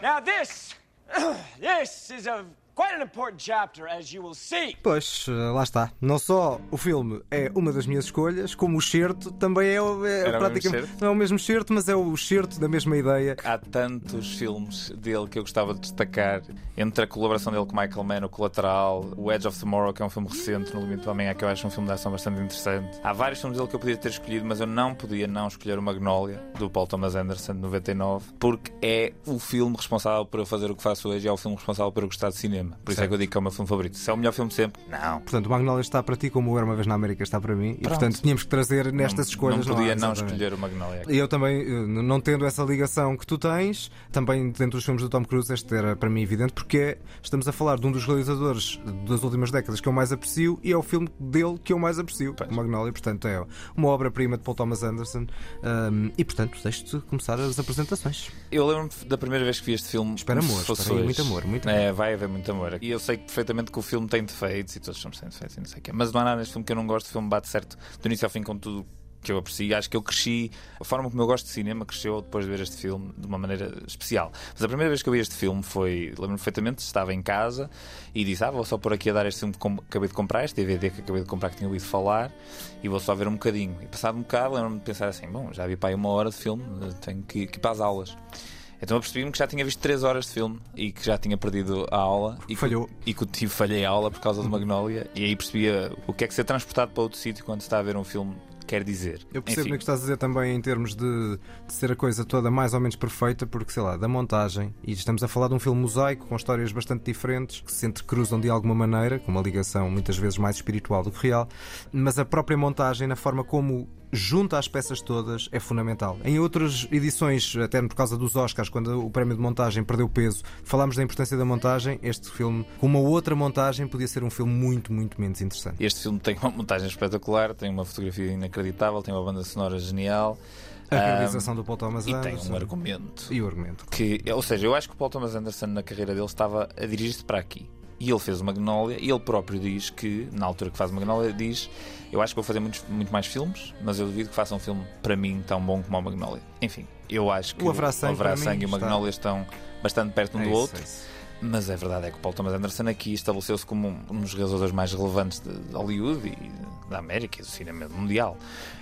Now, this, [clears throat] this is a quite an important chapter, as you will see. Pois, lá está. Não só o filme é uma das minhas escolhas, como o certo também é, o- é praticamente. Não é o mesmo certo, mas é o certo da mesma ideia. Há tantos filmes dele que eu gostava de destacar, entre a colaboração dele com Michael Mann, o Colateral, o Edge of Tomorrow, que é um filme recente, No Limite do Amanhã, que eu acho um filme de ação bastante interessante. Há vários filmes dele que eu podia ter escolhido, mas eu não podia não escolher o Magnolia, do Paul Thomas Anderson, de 99, porque é o filme responsável por eu fazer o que faço hoje e é o filme responsável por eu gostar de cinema. Por isso é que eu digo que é o meu filme favorito. Se é o melhor filme de sempre, não. Portanto, o Magnolia está para ti como o Era uma vez na América está para mim. E, Pronto. portanto, tínhamos que trazer nestas não, escolhas. Não podia há, não exatamente. escolher o Magnolia. E eu também, eh, não tendo essa ligação que tu tens, também dentro dos filmes do Tom Cruise, este era para mim evidente, porque é- estamos a falar de um dos realizadores das últimas décadas que eu mais aprecio e é o filme dele que eu mais aprecio, Pois. o Magnolia. Portanto, é uma obra-prima de Paul Thomas Anderson. Ahm, e, portanto, deixo-te começar as apresentações. Eu lembro-me da primeira vez que vi este filme. Espera amor, espera aí, muito amor, muito É, vai haver muito amor. E eu sei perfeitamente que o filme tem defeitos e todos os filmes têm defeitos e não sei o quê. Mas não há nada neste filme que eu não gosto. O filme bate certo do início ao fim com tudo que eu aprecio. Acho que eu cresci, a forma como eu gosto de cinema cresceu depois de ver este filme de uma maneira especial. Mas a primeira vez que eu vi este filme foi, lembro-me perfeitamente, estava em casa e disse: Ah, vou só por aqui a dar este filme que acabei de comprar, este DVD que acabei de comprar que tinha ouvido falar e vou só ver um bocadinho. E passado um bocado, lembro-me de pensar assim: Bom, já vi para aí uma hora de filme, tenho que, que ir para as aulas. Então eu percebi-me que já tinha visto 3 horas de filme e que já tinha perdido a aula e que- Falhou. e que tive falhei a aula por causa do Magnolia e aí percebia o que é que ser transportado para outro sítio quando se está a ver um filme quer dizer. Eu percebo no que estás a dizer também em termos de, de ser a coisa toda mais ou menos perfeita, porque sei lá, da montagem, e estamos a falar de um filme mosaico com histórias bastante diferentes que se entrecruzam de alguma maneira, com uma ligação muitas vezes mais espiritual do que real, mas a própria montagem, na forma como junta as peças todas, é fundamental. Em outras edições, até por causa dos Oscars, quando o prémio de montagem perdeu peso, falámos da importância da montagem. Este filme, com uma outra montagem, podia ser um filme muito, muito menos interessante. Este filme tem uma montagem espetacular, tem uma fotografia inacreditável, tem uma banda sonora genial. A realização do Paul Thomas e tem Anderson um argumento e o argumento. que, ou seja, eu acho que o Paul Thomas Anderson na carreira dele estava a dirigir-se para aqui. E ele fez o Magnolia e ele próprio diz que, na altura que faz o Magnolia, diz: Eu acho que vou fazer muitos, muito mais filmes, mas eu duvido que faça um filme para mim tão bom como o Magnolia. Enfim, eu acho que O Haverá Sangue, Haverá para mim, Sangue e o está- Magnolia estão bastante perto um É do isso, outro. é. Mas a verdade é que o Paul Thomas Anderson aqui estabeleceu-se como um- um dos realizadores mais relevantes de de Hollywood e da América e do cinema mundial.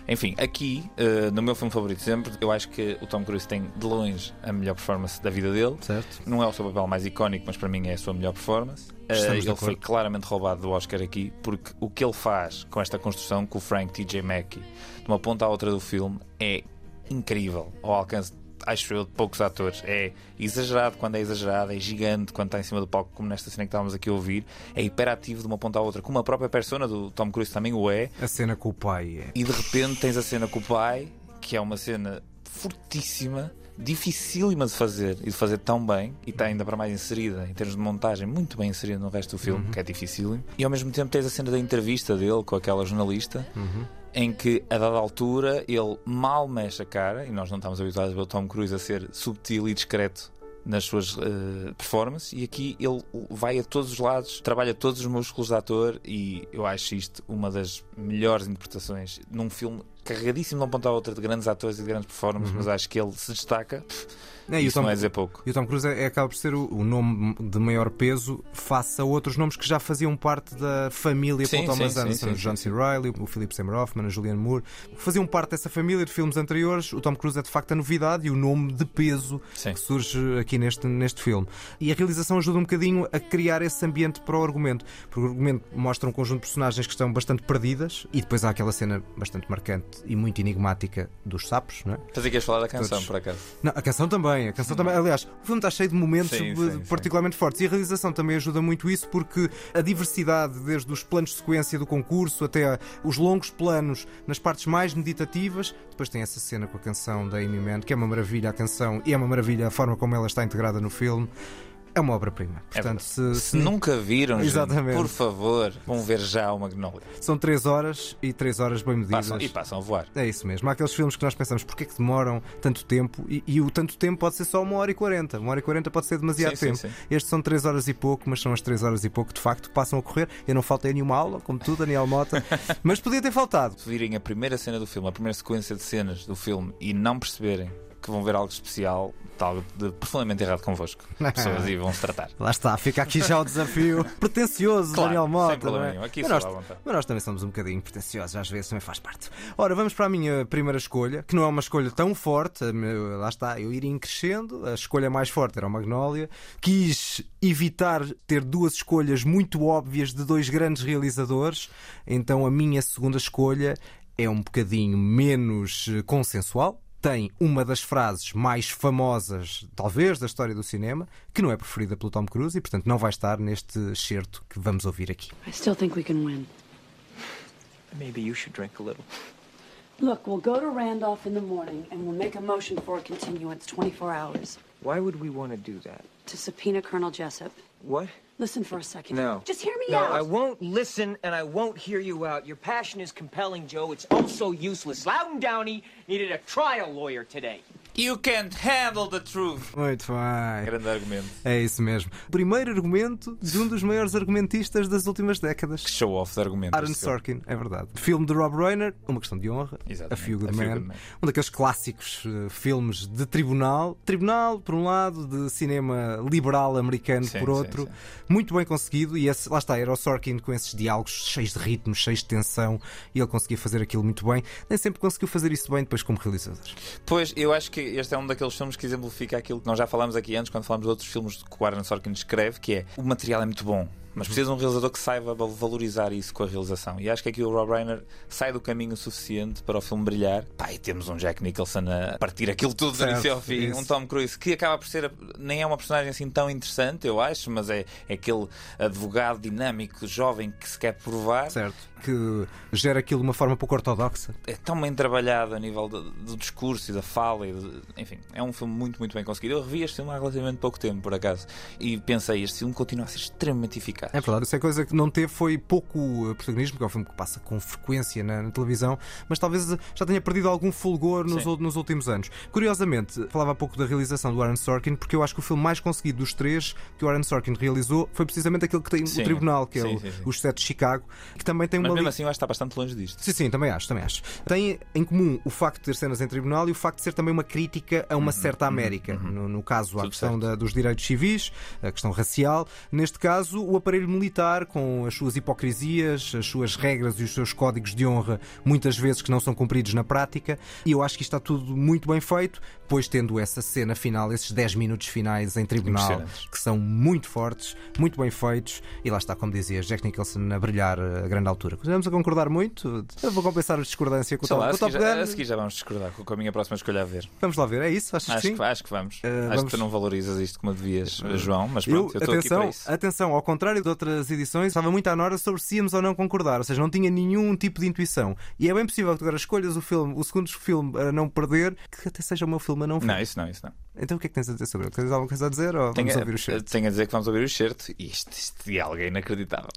Enfim, aqui, eh, no meu filme favorito sempre, eu acho que o Tom Cruise tem de longe a melhor performance da vida dele. Certo? Não é o seu papel mais icónico, mas para mim é a sua melhor performance. De ele foi claramente roubado do Oscar aqui, porque o que ele faz com esta construção com o Frank T.J. Mackey, de uma ponta à outra do filme, é incrível ao alcance, acho eu, de poucos atores. É exagerado quando é exagerado, é gigante quando está em cima do palco, como nesta cena que estávamos aqui a ouvir, é hiperativo de uma ponta à outra, como a própria persona do Tom Cruise também o é, A cena com o pai é. e de repente tens a cena com o pai, que é uma cena fortíssima, dificílima de fazer e de fazer tão bem, e está ainda para mais inserida em termos de montagem, muito bem inserida no resto do filme, que é dificílimo. E ao mesmo tempo tens a cena da entrevista dele com aquela jornalista. Em que, a dada altura, ele mal mexe a cara, e nós não estamos habituados a ver o Tom Cruise a ser subtil e discreto nas suas eh, performances, e aqui ele vai a todos os lados, trabalha todos os músculos de ator, e eu acho isto uma das melhores interpretações num filme carregadíssimo de um ponto à outra de grandes atores e de grandes performances, mas acho que ele se destaca. É, o Isso Tom- não é dizer pouco. E o Tom Cruise é, é- acaba por ser o, o nome de maior peso face a outros nomes que já faziam parte da família Sim, Paul Thomas sim, sim, Anderson, sim, o John sim, C. Reilly, o Philip Seymour Hoffman, a Julianne Moore, faziam parte dessa família de filmes anteriores. O Tom Cruise é de facto a novidade e o nome de peso Sim. que surge aqui neste, neste filme. E a realização ajuda um bocadinho a criar esse ambiente para o argumento, porque o argumento mostra um conjunto de personagens que estão bastante perdidas e depois há aquela cena bastante marcante e muito enigmática dos sapos, não é? Fazer que ias falar da canção, Todos. por acaso. Não, a canção também, a canção também. Aliás, o filme está cheio de momentos Sim, eh, sim, sim. particularmente fortes e a realização também ajuda muito isso porque a diversidade, desde os planos de sequência do concurso até os longos planos nas partes mais meditativas, depois tem essa cena com a canção da Amy Mann, que é uma maravilha a canção e é uma maravilha a forma como ela está integrada no filme. É uma obra-prima. É Portanto, verdade. se, Se nunca viram, gente, por favor, vão ver já o Magnolia. são três horas e três horas bem medidas. Passam, e passam a voar. É isso mesmo. Há aqueles filmes que nós pensamos porque é que demoram tanto tempo e, e o tanto tempo pode ser só uma hora e quarenta. Uma hora e quarenta pode ser demasiado Sim, sim, tempo. sim. Estes são três horas e pouco, mas são as três horas e pouco que de facto passam a correr. Eu não faltei nenhuma aula, como tu, Daniel Mota, [laughs] mas podia ter faltado. Se virem a primeira cena do filme, a primeira sequência de cenas do filme e não perceberem que vão ver algo especial, algo de profundamente errado convosco. As pessoas aí vão se tratar. Lá está, fica aqui já o desafio [laughs] pretencioso, Claro, Daniel Mota. sem problema é? nenhum. Aqui mas, nós, mas nós também somos um bocadinho pretenciosos, às vezes também faz parte. Ora, vamos para a minha primeira escolha, que não é uma escolha tão forte, lá está, eu iria crescendo. A escolha mais forte era o Magnolia. Quis evitar ter duas escolhas muito óbvias de dois grandes realizadores, então a minha segunda escolha é um bocadinho menos eh, consensual. Tem uma das frases mais famosas, talvez, da história do cinema, que não é preferida pelo Tom Cruise e, portanto, não vai estar neste excerto que vamos ouvir aqui. I still think we can win. Maybe you should drink a little. Look, we'll go to Randolph in the morning and we'll make a motion for a continuance 24 hours Why would we want to do that? to subpoena Colonel Jessup. What? Listen for a second. No. Just hear me No, out. I won't listen and I won't hear you out. Your passion is compelling, Joe. It's oh also useless. Loudon Downey needed a trial lawyer today. You can't handle the truth. Muito bem. Grande argumento. É isso mesmo. Primeiro argumento de um dos maiores argumentistas das últimas décadas. Que show off de argumento. Aaron. Sorkin, é verdade. Filme de Rob Reiner, Uma Questão de Honra, Exatamente, A Few Good Good Men. um daqueles clássicos eh, filmes de tribunal. Tribunal, por um lado, de cinema liberal americano, Sim, por sim, outro. sim. Muito bem conseguido. E esse, lá está, era o Sorkin com esses diálogos cheios de ritmo, cheios de tensão, e ele conseguia fazer aquilo muito bem. Nem sempre conseguiu fazer isso bem depois como realizador. Pois, eu acho que este é um daqueles filmes que exemplifica aquilo que nós já falámos aqui antes, quando falamos de outros filmes que o Aaron Sorkin escreve, que é o material é muito bom. Mas precisa de um realizador que saiba valorizar isso com a realização. E acho que aqui o Rob Reiner sai do caminho suficiente para o filme brilhar. Pá, e temos um Jack Nicholson a partir aquilo tudo do Certo, início ao fim. isso. Um Tom Cruise que acaba por ser, nem é uma personagem assim tão interessante, eu acho, mas é, é aquele advogado dinâmico, jovem que se quer provar. Certo. Que gera aquilo de uma forma pouco ortodoxa. é tão bem trabalhado a nível do, do discurso e da fala. E enfim, é um filme muito, muito bem conseguido. Eu revi este filme há relativamente pouco tempo, por acaso, e pensei: este filme continua a ser extremamente eficaz. É verdade, isso é coisa que não teve foi pouco eh, protagonismo, que é um filme que passa com frequência na, na televisão, mas talvez eh, já tenha perdido algum fulgor nos, ul- nos últimos anos. Curiosamente, falava há pouco da realização do Aaron Sorkin, porque eu acho que o filme mais conseguido dos três que o Aaron Sorkin realizou foi precisamente aquele que tem Sim. o tribunal, que é Sim, o, sim, sim. Os Sete de Chicago, que também tem Mas uma mesmo li- assim, eu acho que está bastante longe disto. Sim, sim, também acho, também acho. Tem em comum o facto de ter cenas em tribunal e o facto de ser também uma crítica a uma certa América. No, no caso, a Uhum, questão da- dos direitos civis, a questão racial. Neste caso, o aparelho militar, com as suas hipocrisias, as suas regras e os seus códigos de honra, muitas vezes que não são cumpridos na prática. E eu acho que isto está tudo muito bem feito, pois tendo essa cena final, esses 10 minutos finais em tribunal, que são muito fortes, muito bem feitos. E lá está, como dizia, Jack Nicholson a brilhar a grande altura. Continuamos a concordar muito. Eu vou compensar a discordância com o Top, a já, a seguir já vamos discordar com a minha próxima escolha a ver. Vamos lá ver, é isso? Achas Acho que sim? que, acho que vamos. Eh, acho vamos- que tu não valorizas isto como devias, João, mas pronto, eu estou aqui para atenção, isso. atenção, ao contrário de outras edições, estava muito à nora sobre se íamos ou não concordar, ou seja, não tinha nenhum tipo de intuição. E é bem possível que tu agora escolhas o filme, o segundo filme a não perder, que até seja o meu filme a não ver. Não, isso não, isso não. Então o que é que tens a dizer sobre ele? Tens alguma coisa a dizer ou vamos Tenho, ouvir o cheiro? tenho a dizer que vamos ouvir o certo e este, este diálogo é inacreditável.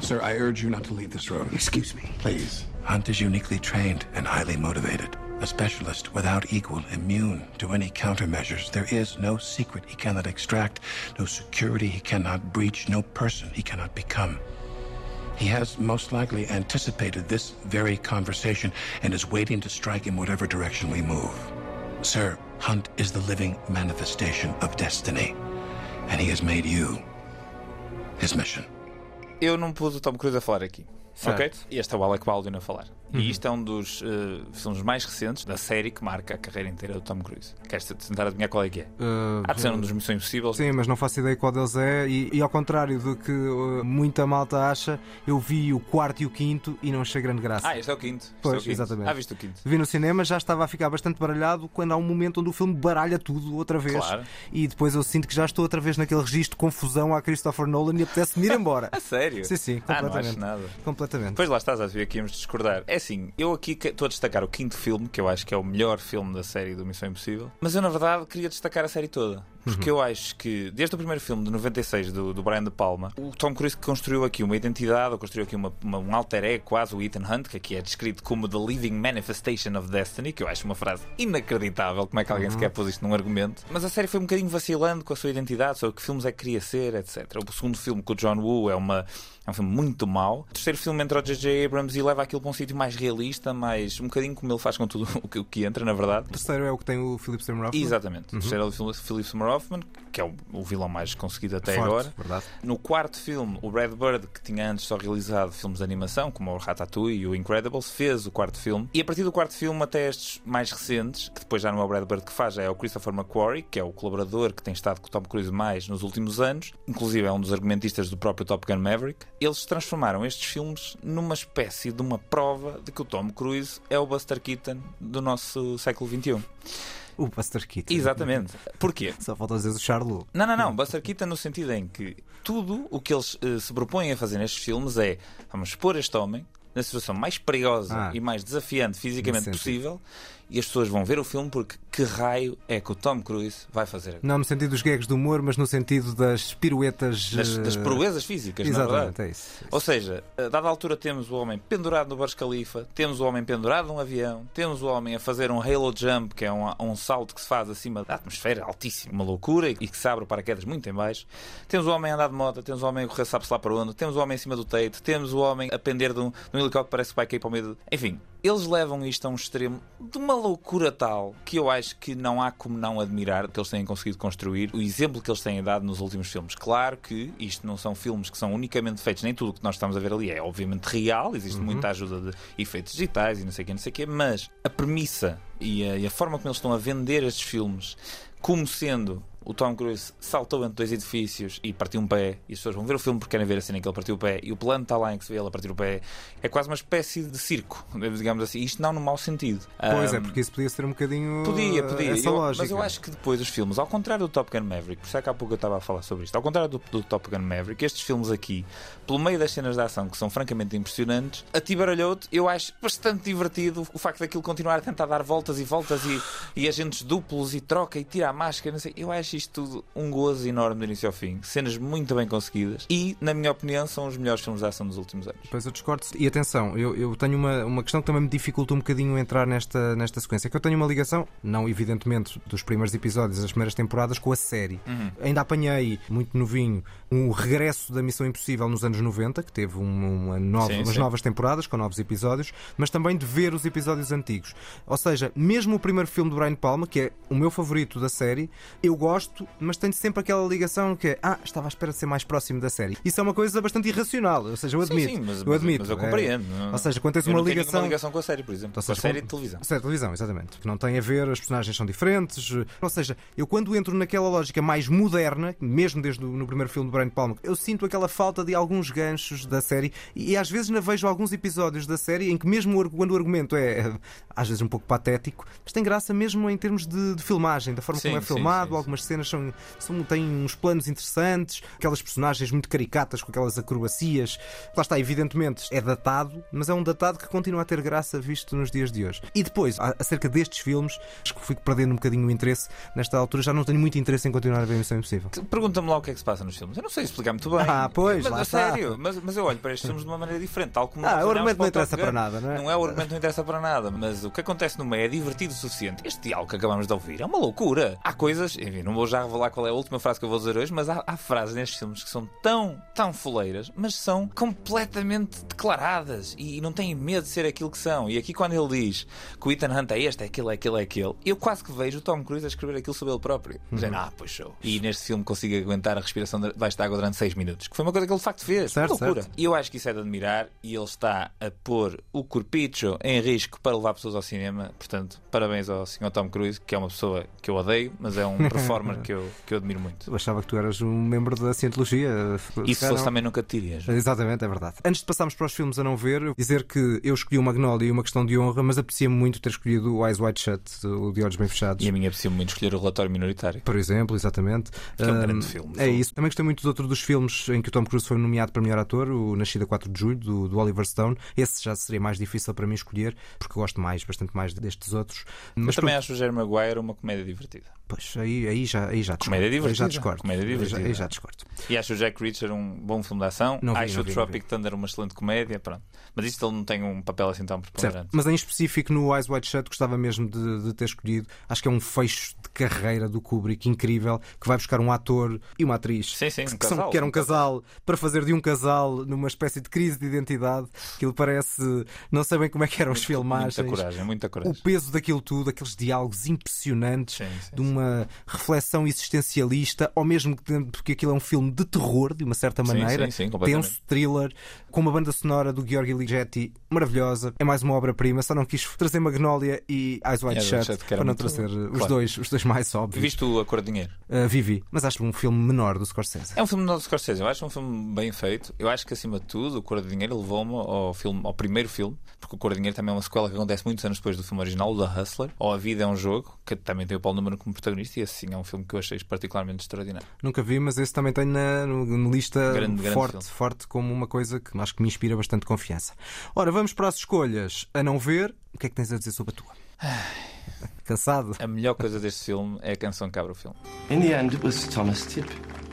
Sir, I urge you not to leave this road. Excuse me. Please. Hunt is uniquely trained and highly motivated. A specialist without equal, immune to any countermeasures. There is no secret he cannot extract, no security he cannot breach, no person he cannot become. He has most likely anticipated this very conversation and is waiting to strike in whatever direction we move. Sir, Hunt is the living manifestation of destiny, and he has made you his mission. Eu não pus o Tom Cruise a falar aqui. Certo. Ok? E este é o Alec Baldwin a falar. E isto é um dos eh, filmes mais recentes da série que marca a carreira inteira do Tom Cruise. Queres tentar adivinhar qual é que é? Uh, Há de ser um dos Missões Impossíveis. Sim, mas não faço ideia qual deles é. E, e ao contrário do que uh, muita malta acha, eu vi o quarto e o quinto e não achei grande graça. Ah, este é o quinto. Este Pois, é o quinto. exatamente. Ah, viste o quinto? Vi no cinema, já estava a ficar bastante baralhado quando há um momento onde o filme baralha tudo outra vez. Claro. E depois eu sinto que já estou outra vez naquele registro de confusão à Christopher Nolan e apetece-me ir embora. [laughs] A sério? Sim, sim, Ah, não completamente. acho nada. completamente. Depois lá estás a ver que íamos discordar. É assim, eu aqui estou a destacar o quinto filme, que eu acho que é o melhor filme da série do Missão Impossível. Mas eu, na verdade, queria destacar a série toda. Porque eu acho que, desde o primeiro filme de 96 do, do Brian De Palma, o Tom Cruise construiu aqui uma identidade, ou construiu aqui uma, uma- um alter ego, quase o Ethan Hunt, que aqui é descrito como The Living Manifestation of Destiny, que eu acho uma frase inacreditável. Como é que alguém sequer pôs isto num argumento? Mas a série foi um bocadinho vacilando com a sua identidade, sobre que filmes é que queria ser, etc. O segundo filme com o John Woo é uma. É um filme muito mau. O terceiro filme entra o J.J. Abrams e leva aquilo para um sítio mais realista, mais um bocadinho como ele faz com tudo [laughs] o que, o que entra, na verdade. O terceiro é o que tem o Philip Seymour Hoffman. Exatamente. O terceiro é o Phil- Philip Seymour Hoffman, que é o, o vilão mais conseguido até Forte, agora. verdade. No quarto filme, o Red Bird, que tinha antes só realizado filmes de animação, como o Ratatouille e o Incredibles, fez o quarto filme. E a partir do quarto filme até estes mais recentes, que depois já não é o Red Bird que faz, já é o Christopher McQuarrie, que é o colaborador que tem estado com o Tom Cruise mais nos últimos anos, inclusive é um dos argumentistas do próprio Top Gun Maverick. Eles transformaram estes filmes numa espécie de uma prova de que o Tom Cruise é o Buster Keaton do nosso século XXI. O Buster Keaton. Exatamente. Porquê? Só falta dizer o Charlo. Não, não, não. Buster Keaton no sentido em que tudo o que eles eh, se propõem a fazer nestes filmes é vamos expor este homem na situação mais perigosa Ah. e mais desafiante fisicamente possível e as pessoas vão ver o filme porque que raio é que o Tom Cruise vai fazer agora? Não no sentido dos gags do humor, mas no sentido das piruetas. Das, eh, das proezas físicas, verdade. Exatamente, é isso. Ou seja, a dada altura temos o homem pendurado no Burj Khalifa, temos o homem pendurado num avião, temos o homem a fazer um halo jump, que é um, um salto que se faz acima da atmosfera, altíssimo, uma loucura, e que se abre para quedas muito em baixo. Temos o homem a andar de moto, temos o homem a correr sabe-se lá para onde, temos o homem em cima do teito, temos o homem a pender de um, de um helicóptero que parece que vai cair para o meio do... Enfim, eles levam isto a um extremo de uma loucura tal que eu acho que não há como não admirar que eles têm conseguido construir, o exemplo que eles têm dado nos últimos filmes. Claro que isto não são filmes que são unicamente feitos, nem tudo o que nós estamos a ver ali é obviamente real, existe muita ajuda de efeitos digitais e não sei o que, não sei o quê, mas a premissa e a, e a forma como eles estão a vender estes filmes como sendo o Tom Cruise saltou entre dois edifícios e partiu um pé, e as pessoas vão ver o filme porque querem ver a cena em que ele partiu o pé, e o plano está lá em que se vê ele a partir o pé. É quase uma espécie de circo, digamos assim. Isto não no mau sentido. Pois é, Ahm, porque isso podia ser um bocadinho. Podia, podia. Essa Eu- lógica. mas eu acho que depois os filmes, ao contrário do Top Gun Maverick, por isso é que há pouco eu estava a falar sobre isto, ao contrário do, do Top Gun Maverick, estes filmes aqui, pelo meio das cenas de ação que são francamente impressionantes, a ti baralhou-te, eu acho bastante divertido o facto daquilo continuar a tentar dar voltas e voltas e, e agentes duplos e troca e tira a máscara, não sei. Eu acho isto tudo um gozo enorme do início ao fim. Cenas muito bem conseguidas e, na minha opinião, são os melhores filmes de ação dos últimos anos. Pois eu discordo. E atenção, eu, eu tenho uma, uma questão que também me dificulta um bocadinho entrar nesta, nesta sequência. Que eu tenho uma ligação, não evidentemente dos primeiros episódios, das primeiras temporadas, com a série. Ainda apanhei, muito novinho, um regresso da Missão Impossível nos anos 90, que teve um- uma nova, Sim, umas sim. novas temporadas com novos episódios, mas também de ver os episódios antigos. Ou seja, mesmo o primeiro filme do Brian Palma, que é o meu favorito da série, eu gosto, mas tenho sempre aquela ligação que é, ah, estava à espera de ser mais próximo da série. Isso é uma coisa bastante irracional, ou seja, eu Sim, admito. sim, mas, eu mas- admito. mas eu é. compreendo. Ou seja, quando tens Eu uma ligação. ligação com a série, por exemplo. Ou Com a seja, série de televisão. Série de televisão, exatamente. Que não tem a ver, as personagens são diferentes. Ou seja, eu quando entro naquela lógica mais moderna, mesmo desde o, no primeiro filme do Brian Palma, eu sinto aquela falta de alguns ganchos da série e, às vezes ainda vejo alguns episódios da série em que mesmo quando o argumento é às vezes um pouco patético, mas tem graça mesmo em termos de, de filmagem, da forma Sim, como é sim, filmado, sim, sim. algumas cenas são, são, têm uns planos interessantes, aquelas personagens muito caricatas com aquelas acrobacias. Lá está, evidentemente, é datado, mas é um datado que continua a ter graça visto nos dias de hoje. E depois, acerca destes filmes, acho que fui perdendo um bocadinho o interesse. Nesta altura já não tenho muito interesse em continuar a ver Missão Impossível. Pergunta-me lá o que é que se passa nos filmes. Eu não sei explicar muito bem. Ah, pois, mas, lá está. sério, mas, mas eu olho para estes filmes de uma maneira diferente, tal como Ah, o argumento não interessa para nada, não é? Não é o argumento não interessa para nada, mas o que acontece no meio é divertido o suficiente. Este diálogo que acabamos de ouvir é uma loucura. Há coisas, enfim, não vou já revelar qual é a última frase que eu vou dizer hoje, mas há, há frases nestes filmes que são tão, tão foleiras, mas são completamente declaradas e não têm medo de ser aquilo que são. E aqui quando ele diz que o Ethan Hunt é este, é aquele, é aquele, é aquele, eu quase que vejo o Tom Cruise a escrever aquilo sobre ele próprio. Dizendo, Uhum. ah, pois show. E neste filme consigo aguentar a respiração debaixo da água durante 6 minutos, que foi uma coisa que ele de facto fez. Certo, loucura. certo. E eu acho que isso é de admirar e ele está a pôr o corpicho em risco para levar pessoas ao cinema. Portanto, parabéns ao Sr. Tom Cruise, que é uma pessoa que eu odeio, mas é um [laughs] performer que eu, que eu admiro muito. Eu achava que tu eras um membro da Cientologia. E se fosse também nunca te dirias. Exatamente, é verdade. Antes de passarmos para os filmes a não ver, dizer que eu escolhi o Magnolia e uma questão de honra, mas aprecia muito ter escolhido o Eyes Wide Shut, o de olhos bem fechados. E a minha aprecia muito escolher o relatório minoritário. Por exemplo, exatamente. Que é um grande filme. É isso. Também gostei muito dos outros dos filmes em que o Tom Cruise foi nomeado para melhor ator, o Nascida 4 de Julho, do, do Oliver Stone. Esse já seria mais difícil para mim escolher, porque gosto mais, bastante mais destes outros. Mas também pronto, acho o Jerry Maguire uma comédia divertida. pois, aí, aí, já, aí já discordo. Comédia Aí já divertida. discordo. Comédia Aí já- divertida. Aí já discordo. E acho o Jack Reacher um bom filme de ação. Vi, acho o vi, Tropic Thunder uma excelente comédia. Pronto. Mas isto ele não tem um papel assim tão preponderante. Mas em específico no Eyes Wide Shut gostava mesmo de, de ter escolhido. Acho que é um fecho de carreira do Kubrick incrível que vai buscar um ator e uma atriz Sim, sim, que, um que são- casal, que era um um casal. casal para fazer de um casal numa espécie de crise de identidade. Aquilo parece. Não sei bem como é que eram as filmagens. Muita coragem, muita O coragem. peso daquilo tudo, aqueles diálogos impressionantes, Sim, sim, de uma reflexão existencialista, ao mesmo porque aquilo é um filme de terror, de uma certa Sim, maneira, sim, sim, tenso, thriller, com uma banda sonora do Georgi Ligeti maravilhosa. É mais uma obra-prima, só não quis trazer Magnolia e Eyes Wide Shut, Shut, para não trazer os, claro. dois, os dois mais óbvios. Viste o A Cor de Dinheiro? Uh, Vivi, mas acho um filme menor do Scorsese. É um filme do Scorsese, eu acho um filme bem feito. Eu acho que acima de tudo, o Cor de Dinheiro levou-me ao, filme, ao primeiro filme, porque o Cor de Dinheiro também é uma sequela que acontece muitos anos depois do filme original, o The Hustler, ou A Vida é um Jogo, que também tem o Paulo Número como protagonista, e esse sim é um filme que eu achei particularmente extraordinário. Nunca vi, mas esse também tenho na, na lista Grande, grande forte, filme. forte como uma coisa que acho que me inspira bastante confiança. Ora, vamos para as escolhas a não ver. O que é que tens a dizer sobre a tua? Cansado? A melhor coisa deste filme é a canção que abre o filme. In the end, it was Thomas Tipp,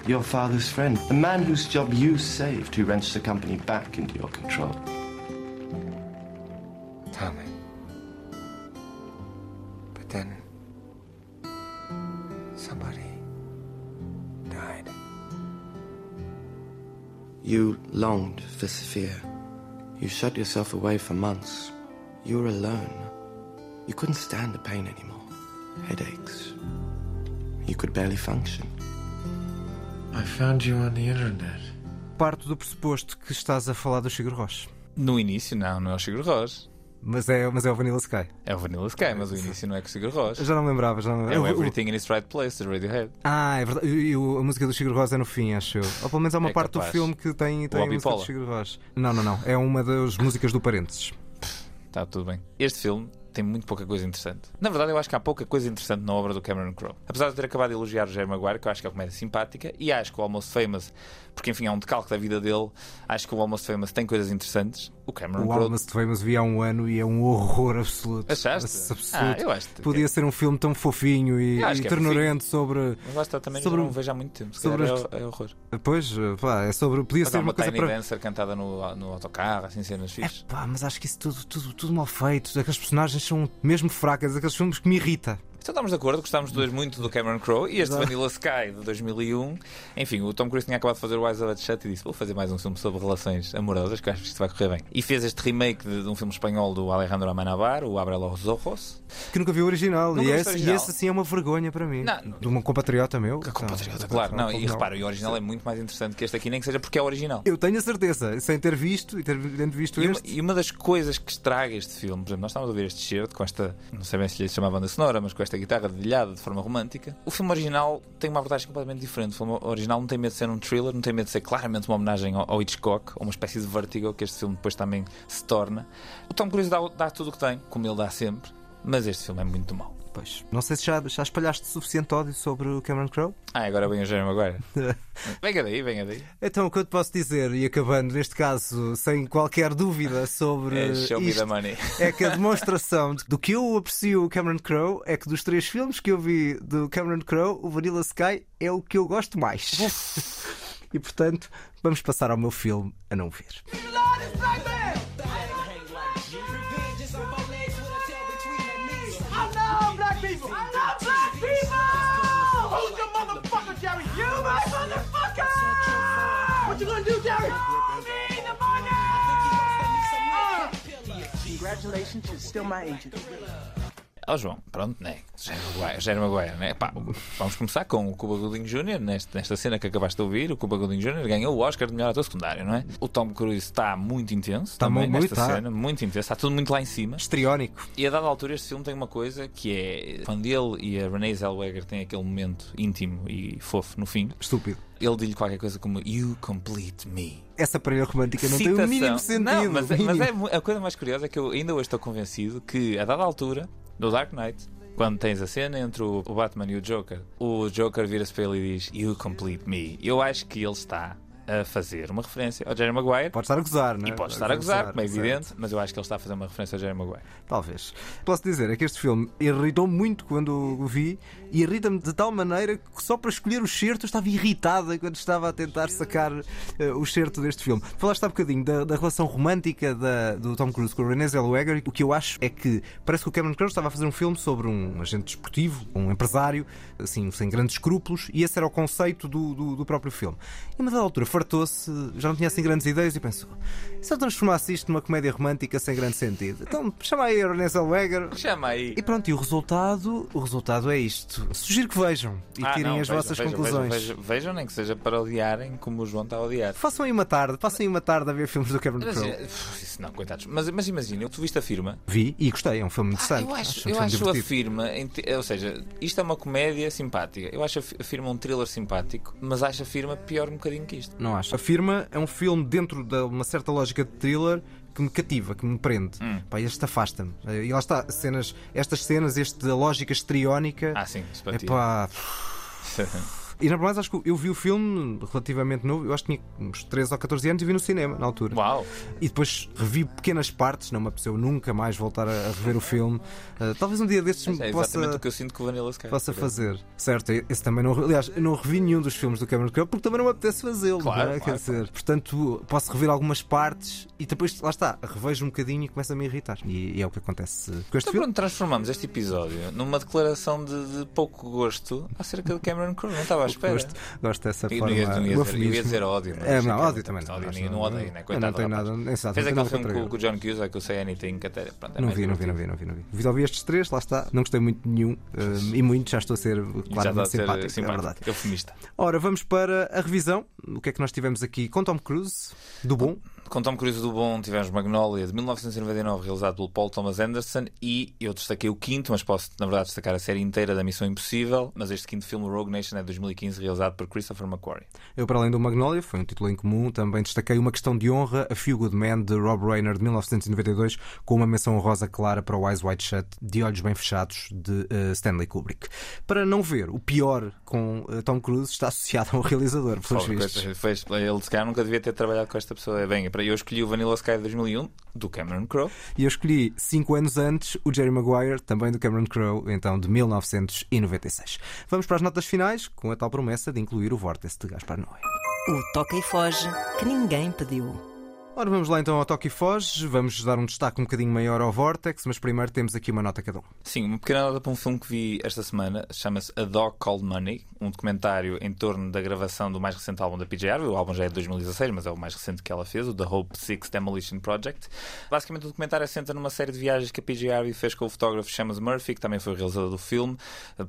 your father's friend, the man whose job you saved, who wrenched the company back into your control. Tommy. Somebody. died. You longed for Sophia. You shut yourself away for months. You were alone. You couldn't stand the pain anymore. Headaches. You could barely function. I found you on the internet. Parto do pressuposto que estás a falar do Sigur Rós. No início, não, não é o Sigur Rós. Mas é, mas é o Vanilla Sky. É o Vanilla Sky, mas o início não é com o Sigur Rós. Já não me lembrava. Já não... É o Everything in its Right Place, de Radiohead. Ah, é verdade. E o- a música do Sigur Rós é no fim, acho eu. Ou pelo menos é uma É parte capaz. do filme que tem, tem a música do Sigur Rós. Não, não, não. É uma das músicas do Parênteses. Está tudo bem. Este filme tem muito pouca coisa interessante. Na verdade, eu acho que há pouca coisa interessante na obra do Cameron Crowe. Apesar de ter acabado de elogiar o Jerry Maguire, que eu acho que é uma comédia simpática, e acho que o Almost Famous, porque enfim é um decalque da vida dele, acho que o Almost Famous tem coisas interessantes. O Cameron Crowe. Almost Famous vi há um ano e é um horror absoluto. Achaste? Absoluto. Ah, eu acho Podia ser um filme tão fofinho e, e é ternurento sobre. Mas lá está, também sobre não vejo há muito tempo. Sobre é, é horror. Pois, pá, é sobre. Podia Mas ser uma uma coisa Tiny para. Dancer cantada no, no autocarro, assim, cenas fixas. Pá, mas acho que isso tudo, tudo, tudo mal feito. Aqueles personagens são mesmo fracas, aqueles filmes que me irrita. Então estamos de acordo, gostámos dois muito do Cameron Crowe e este. Vanilla Sky de 2001. Enfim, o Tom Cruise tinha acabado de fazer o Eyes Wide Shut e disse: Vou fazer mais um filme sobre relações amorosas, que eu acho que isto vai correr bem. E fez este remake de, de um filme espanhol do Alejandro Amenabar, o Abre los Ojos. Que nunca vi o original. Nunca e, esse, original? e esse assim é uma vergonha para mim. Não. De uma compatriota meu. Compatriota, claro. Não, e repara, o original é muito mais interessante que este aqui, nem que seja porque é o original. Eu tenho a certeza, sem ter visto e ter tendo visto E uma, este. e uma das coisas que estraga este filme, por exemplo, nós estávamos a ouvir este shirt com esta, não sei bem se lhe chama banda sonora, mas com esta guitarra dedilhada de forma romântica. O filme original tem uma abordagem completamente diferente. O filme original não tem medo de ser um thriller, não tem medo de ser claramente uma homenagem ao, ao Hitchcock, ou uma espécie de vertigo que este filme depois também se torna. O Tom Cruise dá, dá tudo o que tem, como ele dá sempre, mas este filme é muito mau. Pois, não sei se já, já espalhaste suficiente ódio sobre o Cameron Crowe. Ah, agora vem o Jeremy Maguire. [laughs] venha daí, venha daí. Então, o que eu te posso dizer, e acabando neste caso sem qualquer dúvida sobre É show me the money. é que a [laughs] demonstração de- do que eu aprecio o Cameron Crowe é que dos três filmes que eu vi do Cameron Crowe, o Vanilla Sky é o que eu gosto mais. [laughs] e portanto, vamos passar ao meu filme a não ver. My motherfucker. What you gonna do, money. Congratulations, you're still my agent. Ó João, pronto, né? Jeremy Maguire, Jeremy Maguire, né? Pá, vamos começar com o Cuba Gooding Jr. Nesta, nesta cena que acabaste de ouvir. O Cuba Gooding Jr. ganhou o Oscar de melhor ator secundário, não é? O Tom Cruise está muito intenso Está também mu- nesta muito, tá. cena, muito intenso, está tudo muito lá em cima. Histriónico. E a dada altura este filme tem uma coisa que é quando ele e a Renee Zellweger têm aquele momento íntimo e fofo no fim, Estúpido. ele diz-lhe qualquer coisa como You complete me. Essa para ele romântica não tem o mínimo sentido. Não, mas, mas mínimo. é mu- a coisa mais curiosa é que eu ainda hoje estou convencido que, a dada altura, no Dark Knight, quando tens a cena entre o Batman e o Joker, o Joker vira-se para ele e diz You complete me. Eu acho que ele está a fazer uma referência ao Jerry Maguire. Pode estar a gozar, não é? E pode estar a gozar, como é evidente, mas eu acho que ele está a fazer uma referência ao Jerry Maguire. Talvez. Posso dizer é que este filme irritou muito quando o vi e irrita-me de tal maneira que só para escolher o certo eu estava irritada quando estava a tentar sacar eh, o certo deste filme. Falaste há bocadinho da, da relação romântica da- do Tom Cruise com o Renée Zellweger. O que eu acho é que parece que o Cameron Crowe estava a fazer um filme sobre um agente desportivo, um empresário, assim, sem grandes escrúpulos, e esse era o conceito do, do, do próprio filme. E uma dada altura fartou-se, já não tinha assim grandes ideias e pensou: e se eu transformasse isto numa comédia romântica sem grande sentido? Então chama aí a Renée Zellweger, Chama aí. e pronto, e o resultado, o resultado é isto. Sugiro que vejam e Ah, tirem não, as vejam, vossas vejam, conclusões. Vejam, vejam, nem que seja para odiarem como o João está a odiar. Façam aí uma tarde, passem aí uma tarde a ver filmes do Cameron Mas, Crowe. eh, isso não, coitados. Mas, mas imagina, tu viste a firma. Vi e gostei, é um filme Ah, interessante. eu acho, um eu acho a firma, ou seja, isto é uma comédia simpática. Eu acho a firma um thriller simpático, mas acho a firma pior um bocadinho que isto. Não acho. A firma é um filme dentro de uma certa lógica de thriller que me cativa, que me prende. Hum. Pá, este afasta-me. E lá está, cenas, estas cenas, esta lógica histriónica. Ah, sim, é pá. [laughs] E na verdade, acho que eu vi o filme relativamente novo, eu acho que tinha uns 13 ou 14 anos e vi no cinema na altura. Uau! E depois revi pequenas partes, não me apeteceu nunca mais voltar a, rever o filme. Uh, talvez um dia destes É me exatamente possa, o que eu sinto com o Vanilla Sky. possa fazer. Certo, esse também não. Aliás, eu não revi nenhum dos filmes do Cameron Crowe porque também não me apetece fazê-lo. Claro, é? claro, Quer dizer, portanto, posso rever algumas partes e depois, lá está, revejo um bocadinho e começa a me irritar. E, e é o que acontece com este Então filme. transformamos este episódio numa declaração de, de pouco gosto acerca de Cameron Crowe. Não estava espera. Gosto, gosto dessa Eu forma. não ia, não ia o dizer, ia dizer ódio. mas É, não, que ódio também não. Ódio, acho, ninguém não odeia, né? Não Coitado do rapaz. nada. Fez não aquele filme com, com o John Cusack, que eu sei Anything, que até. Pronto, é Não vi, não vi, não vi, não vi, não vi. Vi só vi estes três, lá está. Não gostei muito de nenhum. uh, e muito, já estou a ser E claramente a ser simpático, é simpático. verdade. Eufemista. Ora, vamos para a revisão. O que é que nós tivemos aqui com Tom Cruise, do bom. Com Tom Cruise do Bom tivemos Magnolia de 1999, realizado pelo Paul Thomas Anderson, e eu destaquei o quinto, mas posso, na verdade, destacar a série inteira da Missão Impossível. Mas este quinto filme, Rogue Nation, é de 2015, realizado por Christopher McQuarrie. Eu, para além do Magnolia, foi um título em comum, também destaquei Uma Questão de Honra, A Few Good Men, de Rob Reiner, de 1992, com uma menção honrosa clara para o Eyes Wide Shut, de Olhos Bem Fechados, de eh, Stanley Kubrick. Para não ver, o pior com eh, Tom Cruise está associado ao realizador, pelos vistos. ele, se calhar, nunca devia ter trabalhado com esta pessoa. Bem, para- eu escolhi o Vanilla Sky de 2001, do Cameron Crowe. E eu escolhi, cinco anos antes, o Jerry Maguire, também do Cameron Crowe, então de 1996. Vamos para as notas finais, com a tal promessa de incluir o vórtice de Gaspar Noé. O toca e foge que ninguém pediu. Ora, vamos lá então ao Toque e Foge. Vamos dar um destaque um bocadinho maior ao Vortex, mas primeiro temos aqui uma nota cada um. Sim, uma pequena nota para um filme que vi esta semana, chama-se A Dog Called Money, um documentário em torno da gravação do mais recente álbum da PJ Harvey. O álbum já é de 2016, mas é o mais recente que ela fez, o The Hope Six Demolition Project. Basicamente, o documentário assenta numa série de viagens que a PJ Harvey fez com o fotógrafo Shamus Murphy, que também foi o realizador do filme.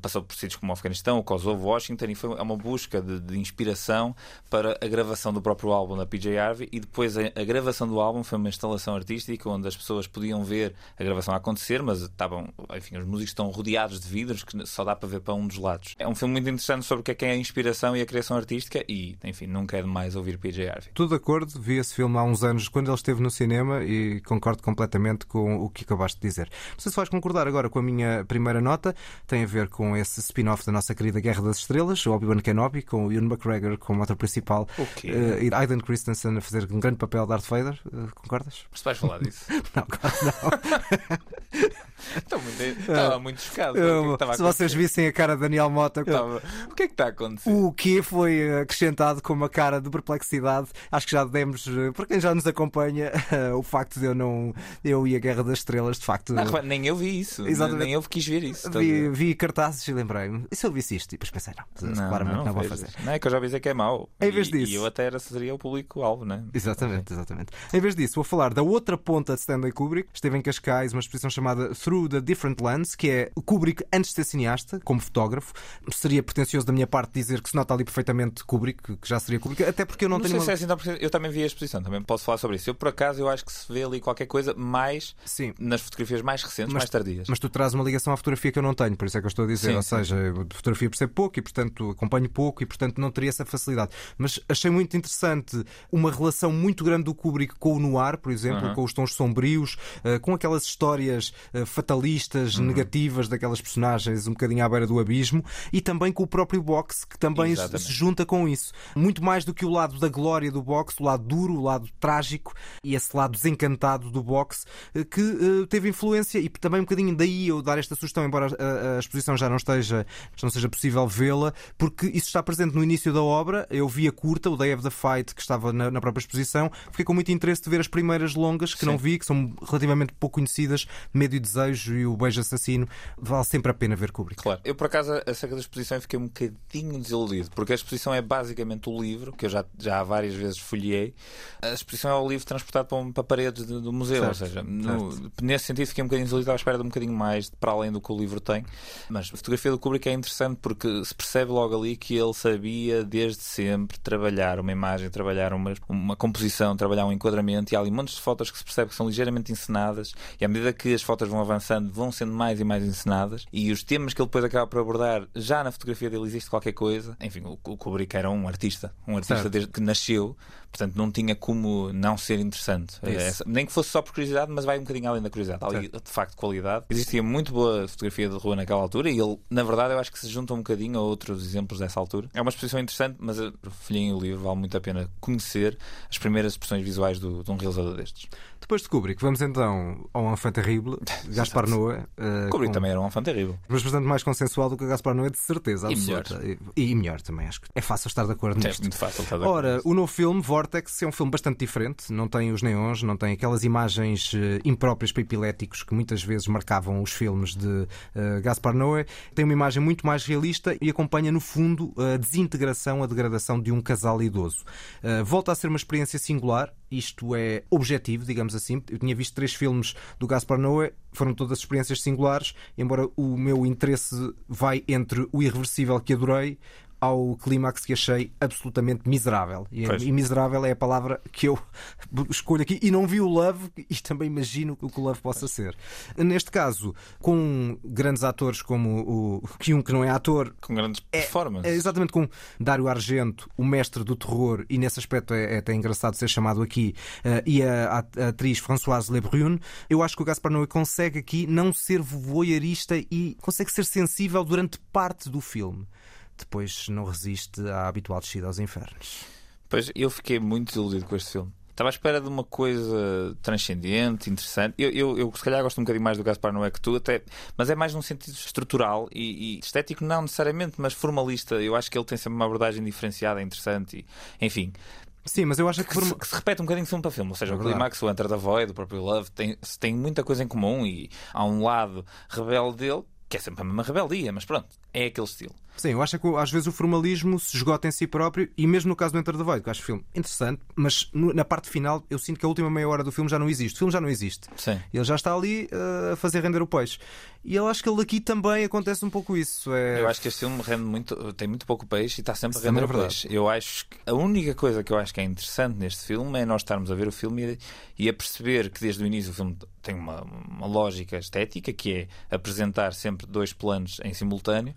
Passou por sítios como o Afeganistão, o Kosovo, Washington, e foi uma busca de, de inspiração para a gravação do próprio álbum da PJ Harvey e depois a, a gravação do álbum foi uma instalação artística onde as pessoas podiam ver a gravação a acontecer, mas estavam, enfim, os músicos estão rodeados de vidros que só dá para ver para um dos lados. É um filme muito interessante sobre o que é, que é a inspiração e a criação artística e, enfim, nunca é demais ouvir PJ Harvey. Tudo de acordo, vi esse filme há uns anos quando ele esteve no cinema e concordo completamente com o que acabaste de dizer. Não sei se vais concordar agora com a minha primeira nota, tem a ver com esse spin-off da nossa querida Guerra das Estrelas, o Obi-Wan Kenobi, com o Ian McGregor como ator principal O quê? eh, e Aiden Christensen a fazer um grande papel de Darth Vader. Eh, concordas? Mas tu vais falar disso? [laughs] Não, claro não. [laughs] [laughs] Estou muito, estava muito chocado. o que é que Eu- se vocês vissem a cara de Daniel Mota, Eu estava- O que é que está a acontecer? O que foi acrescentado com uma cara de perplexidade. Acho que já demos, para quem já nos acompanha, [laughs] o facto de eu não. Eu e a Guerra das Estrelas, de facto. Não, nem eu vi isso. Exatamente. Nem eu quis ver isso. a Vi, vi cartazes e lembrei-me. E se eu visse isto? E depois pensei, não, claramente não, vou vejas. fazer. Não é que eu já avisei que é mau. Em vez e, disso- E eu até era, seria o público-alvo, né? Exatamente, exatamente. Em vez disso, vou falar da outra ponta de Stanley Kubrick. Esteve em Cascais uma exposição chamada Through the Different Lands, que é o Kubrick antes de ser cineasta, como fotógrafo. Seria pretencioso da minha parte dizer que se nota ali perfeitamente Kubrick, que já seria Kubrick, até porque eu não, Não, tenho sei uma... se é assim, preciso. eu também vi a exposição, também posso falar sobre isso. Eu, por acaso, eu acho que se vê ali qualquer coisa mais Sim. nas fotografias mais recentes, Mas- mais tardias. Mas tu traz uma ligação à fotografia que eu não tenho, por isso é que eu estou a dizer. Sim, Ou seja, de fotografia percebo pouco e, portanto, acompanho pouco e, portanto, não teria essa facilidade. Mas achei muito interessante uma relação muito grande do Kubrick com o noir, por exemplo, Uhum. com os tons sombrios, eh, com aquelas histórias eh, fatalistas, Uhum. negativas daquelas personagens um bocadinho à beira do abismo e também com o próprio boxe, que também se Exatamente. se junta com isso. Muito mais do que o lado da glória do boxe, o lado duro, o lado trágico e esse lado desencantado do boxe, eh, que eh, teve influência e também um bocadinho daí eu dar esta sugestão, embora a, a exposição já não esteja, já não seja possível vê-la, porque isso está presente no início da obra. Eu vi a curta, o Day of the Fight, que estava na, na própria exposição. Fiquei com muito interesse de ver as primeiras longas que Sim. não vi, que são relativamente pouco conhecidas, Medo e Desejo e o Beijo Assassino. Vale sempre a pena ver Kubrick. Claro. Eu, por acaso, acerca da exposição, fiquei um bocadinho desiludido, porque a exposição é basicamente o livro, que eu já, já várias vezes folhei. A exposição é o livro transportado para, um- para paredes do, do museu, Certo, ou seja, no- nesse sentido fiquei um bocadinho desiludido, à espera de um bocadinho mais para além do que o livro tem. Mas a fotografia do Kubrick é interessante porque se percebe logo ali que ele sabia desde sempre trabalhar uma imagem, trabalhar uma, uma composição, trabalhar um enquadramento, e há ali montes de fotos que se percebe que são ligeiramente encenadas, e à medida que as fotos vão avançando, vão sendo mais e mais encenadas, e os temas que ele depois acaba por abordar, já na fotografia dele existe qualquer coisa. Enfim, o, o Kubrick era um artista, um artista desde que nasceu, portanto não tinha como não ser interessante. Isso. Essa- nem que fosse só por curiosidade, mas vai um bocadinho além da curiosidade. Ali, de facto, qualidade. Existia muito boa fotografia de rua naquela altura e ele, na verdade, eu acho que se junta um bocadinho a outros exemplos dessa altura. É uma exposição interessante, mas eu folhei o livro, vale muito a pena conhecer as primeiras expressões visuais do, de um realizador destes. Depois de Kubrick, vamos então ao Enfant Terrible, Gaspar Noé. eh, Kubrick com- também era um fã terrível. Mas bastante mais consensual do que o Gaspar Noé, de certeza E absoluta. E, e melhor também, acho que é fácil estar de acordo É nisto. muito fácil estar de acordo Ora, o novo filme, Vortex, é um filme bastante diferente. Não tem os neons, não tem aquelas imagens eh, impróprias para epiléticos que muitas vezes marcavam os filmes de eh, Gaspar Noé. Tem uma imagem muito mais realista e acompanha, no fundo, a desintegração, a degradação de um casal idoso. Eh, volta a ser uma experiência singular. Isto é objetivo, digamos assim. Eu tinha visto três filmes do Gaspar Noé, foram todas experiências singulares, embora o meu interesse vai entre o irreversível que adorei ao clímax que achei absolutamente miserável. E, Pois. e miserável é a palavra que eu [laughs] escolho aqui. E não vi o Love [laughs] e também imagino o que o Love possa ser. Neste caso, com grandes atores como o [laughs] que um que não é ator, Com grandes performances. é exatamente com Dário Argento, o mestre do terror, e nesse aspecto é, é até engraçado ser chamado aqui, eh, e a, a- a atriz Françoise Lebrun. Eu acho que o Gaspar Noé consegue aqui não ser voyeurista e consegue ser sensível durante parte do filme. Depois não resiste à habitual descida aos infernos. Pois eu fiquei muito desiludido com este filme. Estava à espera de uma coisa transcendente, interessante. Eu, eu, eu se calhar gosto um bocadinho mais do Gaspar Noé que tu, até, mas é mais num sentido estrutural e, e estético, não necessariamente, mas formalista. Eu acho que ele tem sempre uma abordagem diferenciada, interessante e, enfim, Sim, mas eu acho que, que, se, que se repete um bocadinho de filme para filme. Ou seja, É o. Climax, o Enter the Void, o próprio Love, tem, tem muita coisa em comum e há um lado rebelde dele, que é sempre a mesma rebeldia, mas pronto, é aquele estilo. Sim, eu acho que às vezes o formalismo se esgota em si próprio e mesmo no caso do Enter the Void, que eu acho o filme interessante, mas na parte final eu sinto que a última meia hora do filme já não existe. O filme já não existe. Sim. Ele já está ali uh, a fazer render o peixe. E eu acho que ele aqui também acontece um pouco isso. É... Eu acho que este filme rende muito, tem muito pouco peixe e está sempre a Isso também render é verdade. peixe. Eu acho que a única coisa que eu acho que é interessante neste filme é nós estarmos a ver o filme e, e a perceber que desde o início o filme tem uma, uma lógica estética que é apresentar sempre dois planos em simultâneo.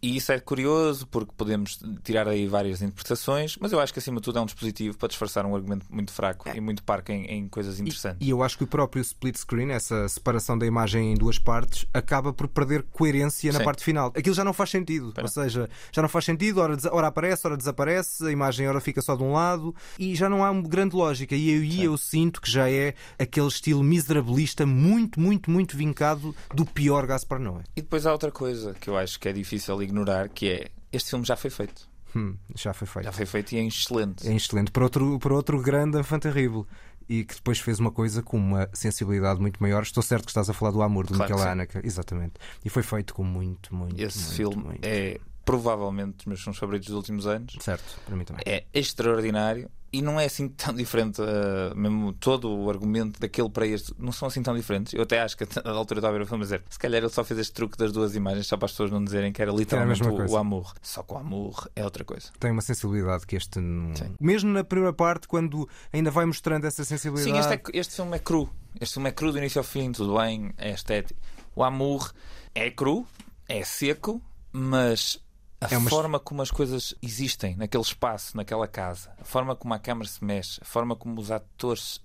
E isso é curioso porque podemos tirar aí várias interpretações, mas eu acho que acima de tudo é um dispositivo para disfarçar um argumento muito fraco e muito parco em, em coisas interessantes. E eu acho que o próprio split screen, essa separação da imagem em duas partes, acaba por perder coerência na Sim. parte final. Aquilo já não faz sentido. Ou seja, já não faz sentido, ora, ora aparece, ora desaparece, a imagem ora fica só de um lado e já não há uma grande lógica. E eu, e eu sinto que já é aquele estilo miserabilista muito, muito, muito vincado do pior Gaspar Noé. E depois há outra coisa que eu acho que é difícil ignorar, que é este filme já foi feito. Hum, já foi feito. Já foi feito e é excelente. É excelente. Para outro, para outro grande enfant terrible. E que depois fez uma coisa com uma sensibilidade muito maior. Estou certo que estás a falar do amor do Claro Michael. Haneke. Exatamente. E foi feito com muito, muito, Esse muito, filme muito. é provavelmente dos meus filmes favoritos dos últimos anos. Certo, para mim também. É extraordinário e não é assim tão diferente, uh, mesmo todo o argumento daquele para este, não são assim tão diferentes. Eu até acho que a altura estava a ver o filme a dizer se calhar ele só fez este truque das duas imagens só para as pessoas não dizerem que era literalmente o, o amor. Só que o amor é outra coisa. Tem uma sensibilidade que este. não- Mesmo na primeira parte, quando ainda vai mostrando essa sensibilidade. Sim, este, é- este filme é cru. Este filme é cru do início ao fim, tudo bem, é estético. O amor é cru, é seco, mas a É uma- forma como as coisas existem naquele espaço, naquela casa, a forma como a câmara se mexe, a forma como os atores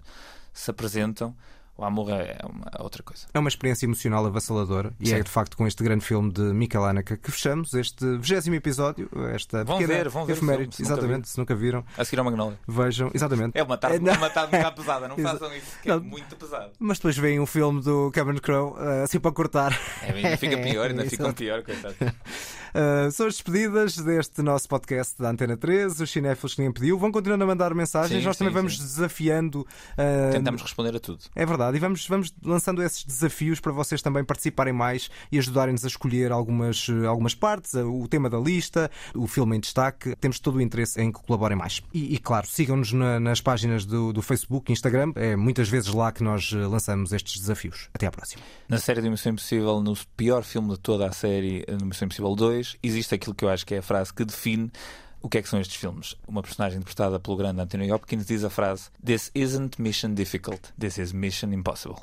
se apresentam, o amor é uma outra coisa. É uma experiência emocional avassaladora e Sim. é de facto com este grande filme de Michael Haneke que fechamos este 20 episódio, esta Vão ver, vão ver filme, se exatamente, se nunca viram. A seguir ao Magnolia. Vejam, exatamente. É uma tarde, É, uma tarde um bocado pesada, não [laughs] façam isso, que é Não. muito pesado. Mas depois vem um filme do Cameron Crowe, uh, assim para cortar. É, ainda fica [laughs] pior, ainda ficam Exato. pior, coitado. Uh, [laughs] são as despedidas deste nosso podcast da Antena 13, os cinéfilos que nem pediu. Vão continuando a mandar mensagens, Sim, nós também sim, vamos sim. desafiando. uh, Tentamos responder a tudo. É verdade, e vamos, vamos lançando esses desafios para vocês também participarem mais e ajudarem-nos a escolher algumas, eh, algumas partes, eh, o tema da lista, o filme em destaque. Temos todo o interesse em que colaborem mais. E, e, claro, sigam-nos na- nas páginas do, do Facebook Instagram. É muitas vezes lá que nós eh, lançamos estes desafios. Até à próxima. Na série do Missão Impossível, no pior filme de toda a série, no Missão Impossível 2, existe aquilo que eu acho que é a frase que define o que é que são estes filmes. Uma personagem interpretada pelo grande Anthony Hopkins diz a frase: This isn't mission difficult, this is mission impossible.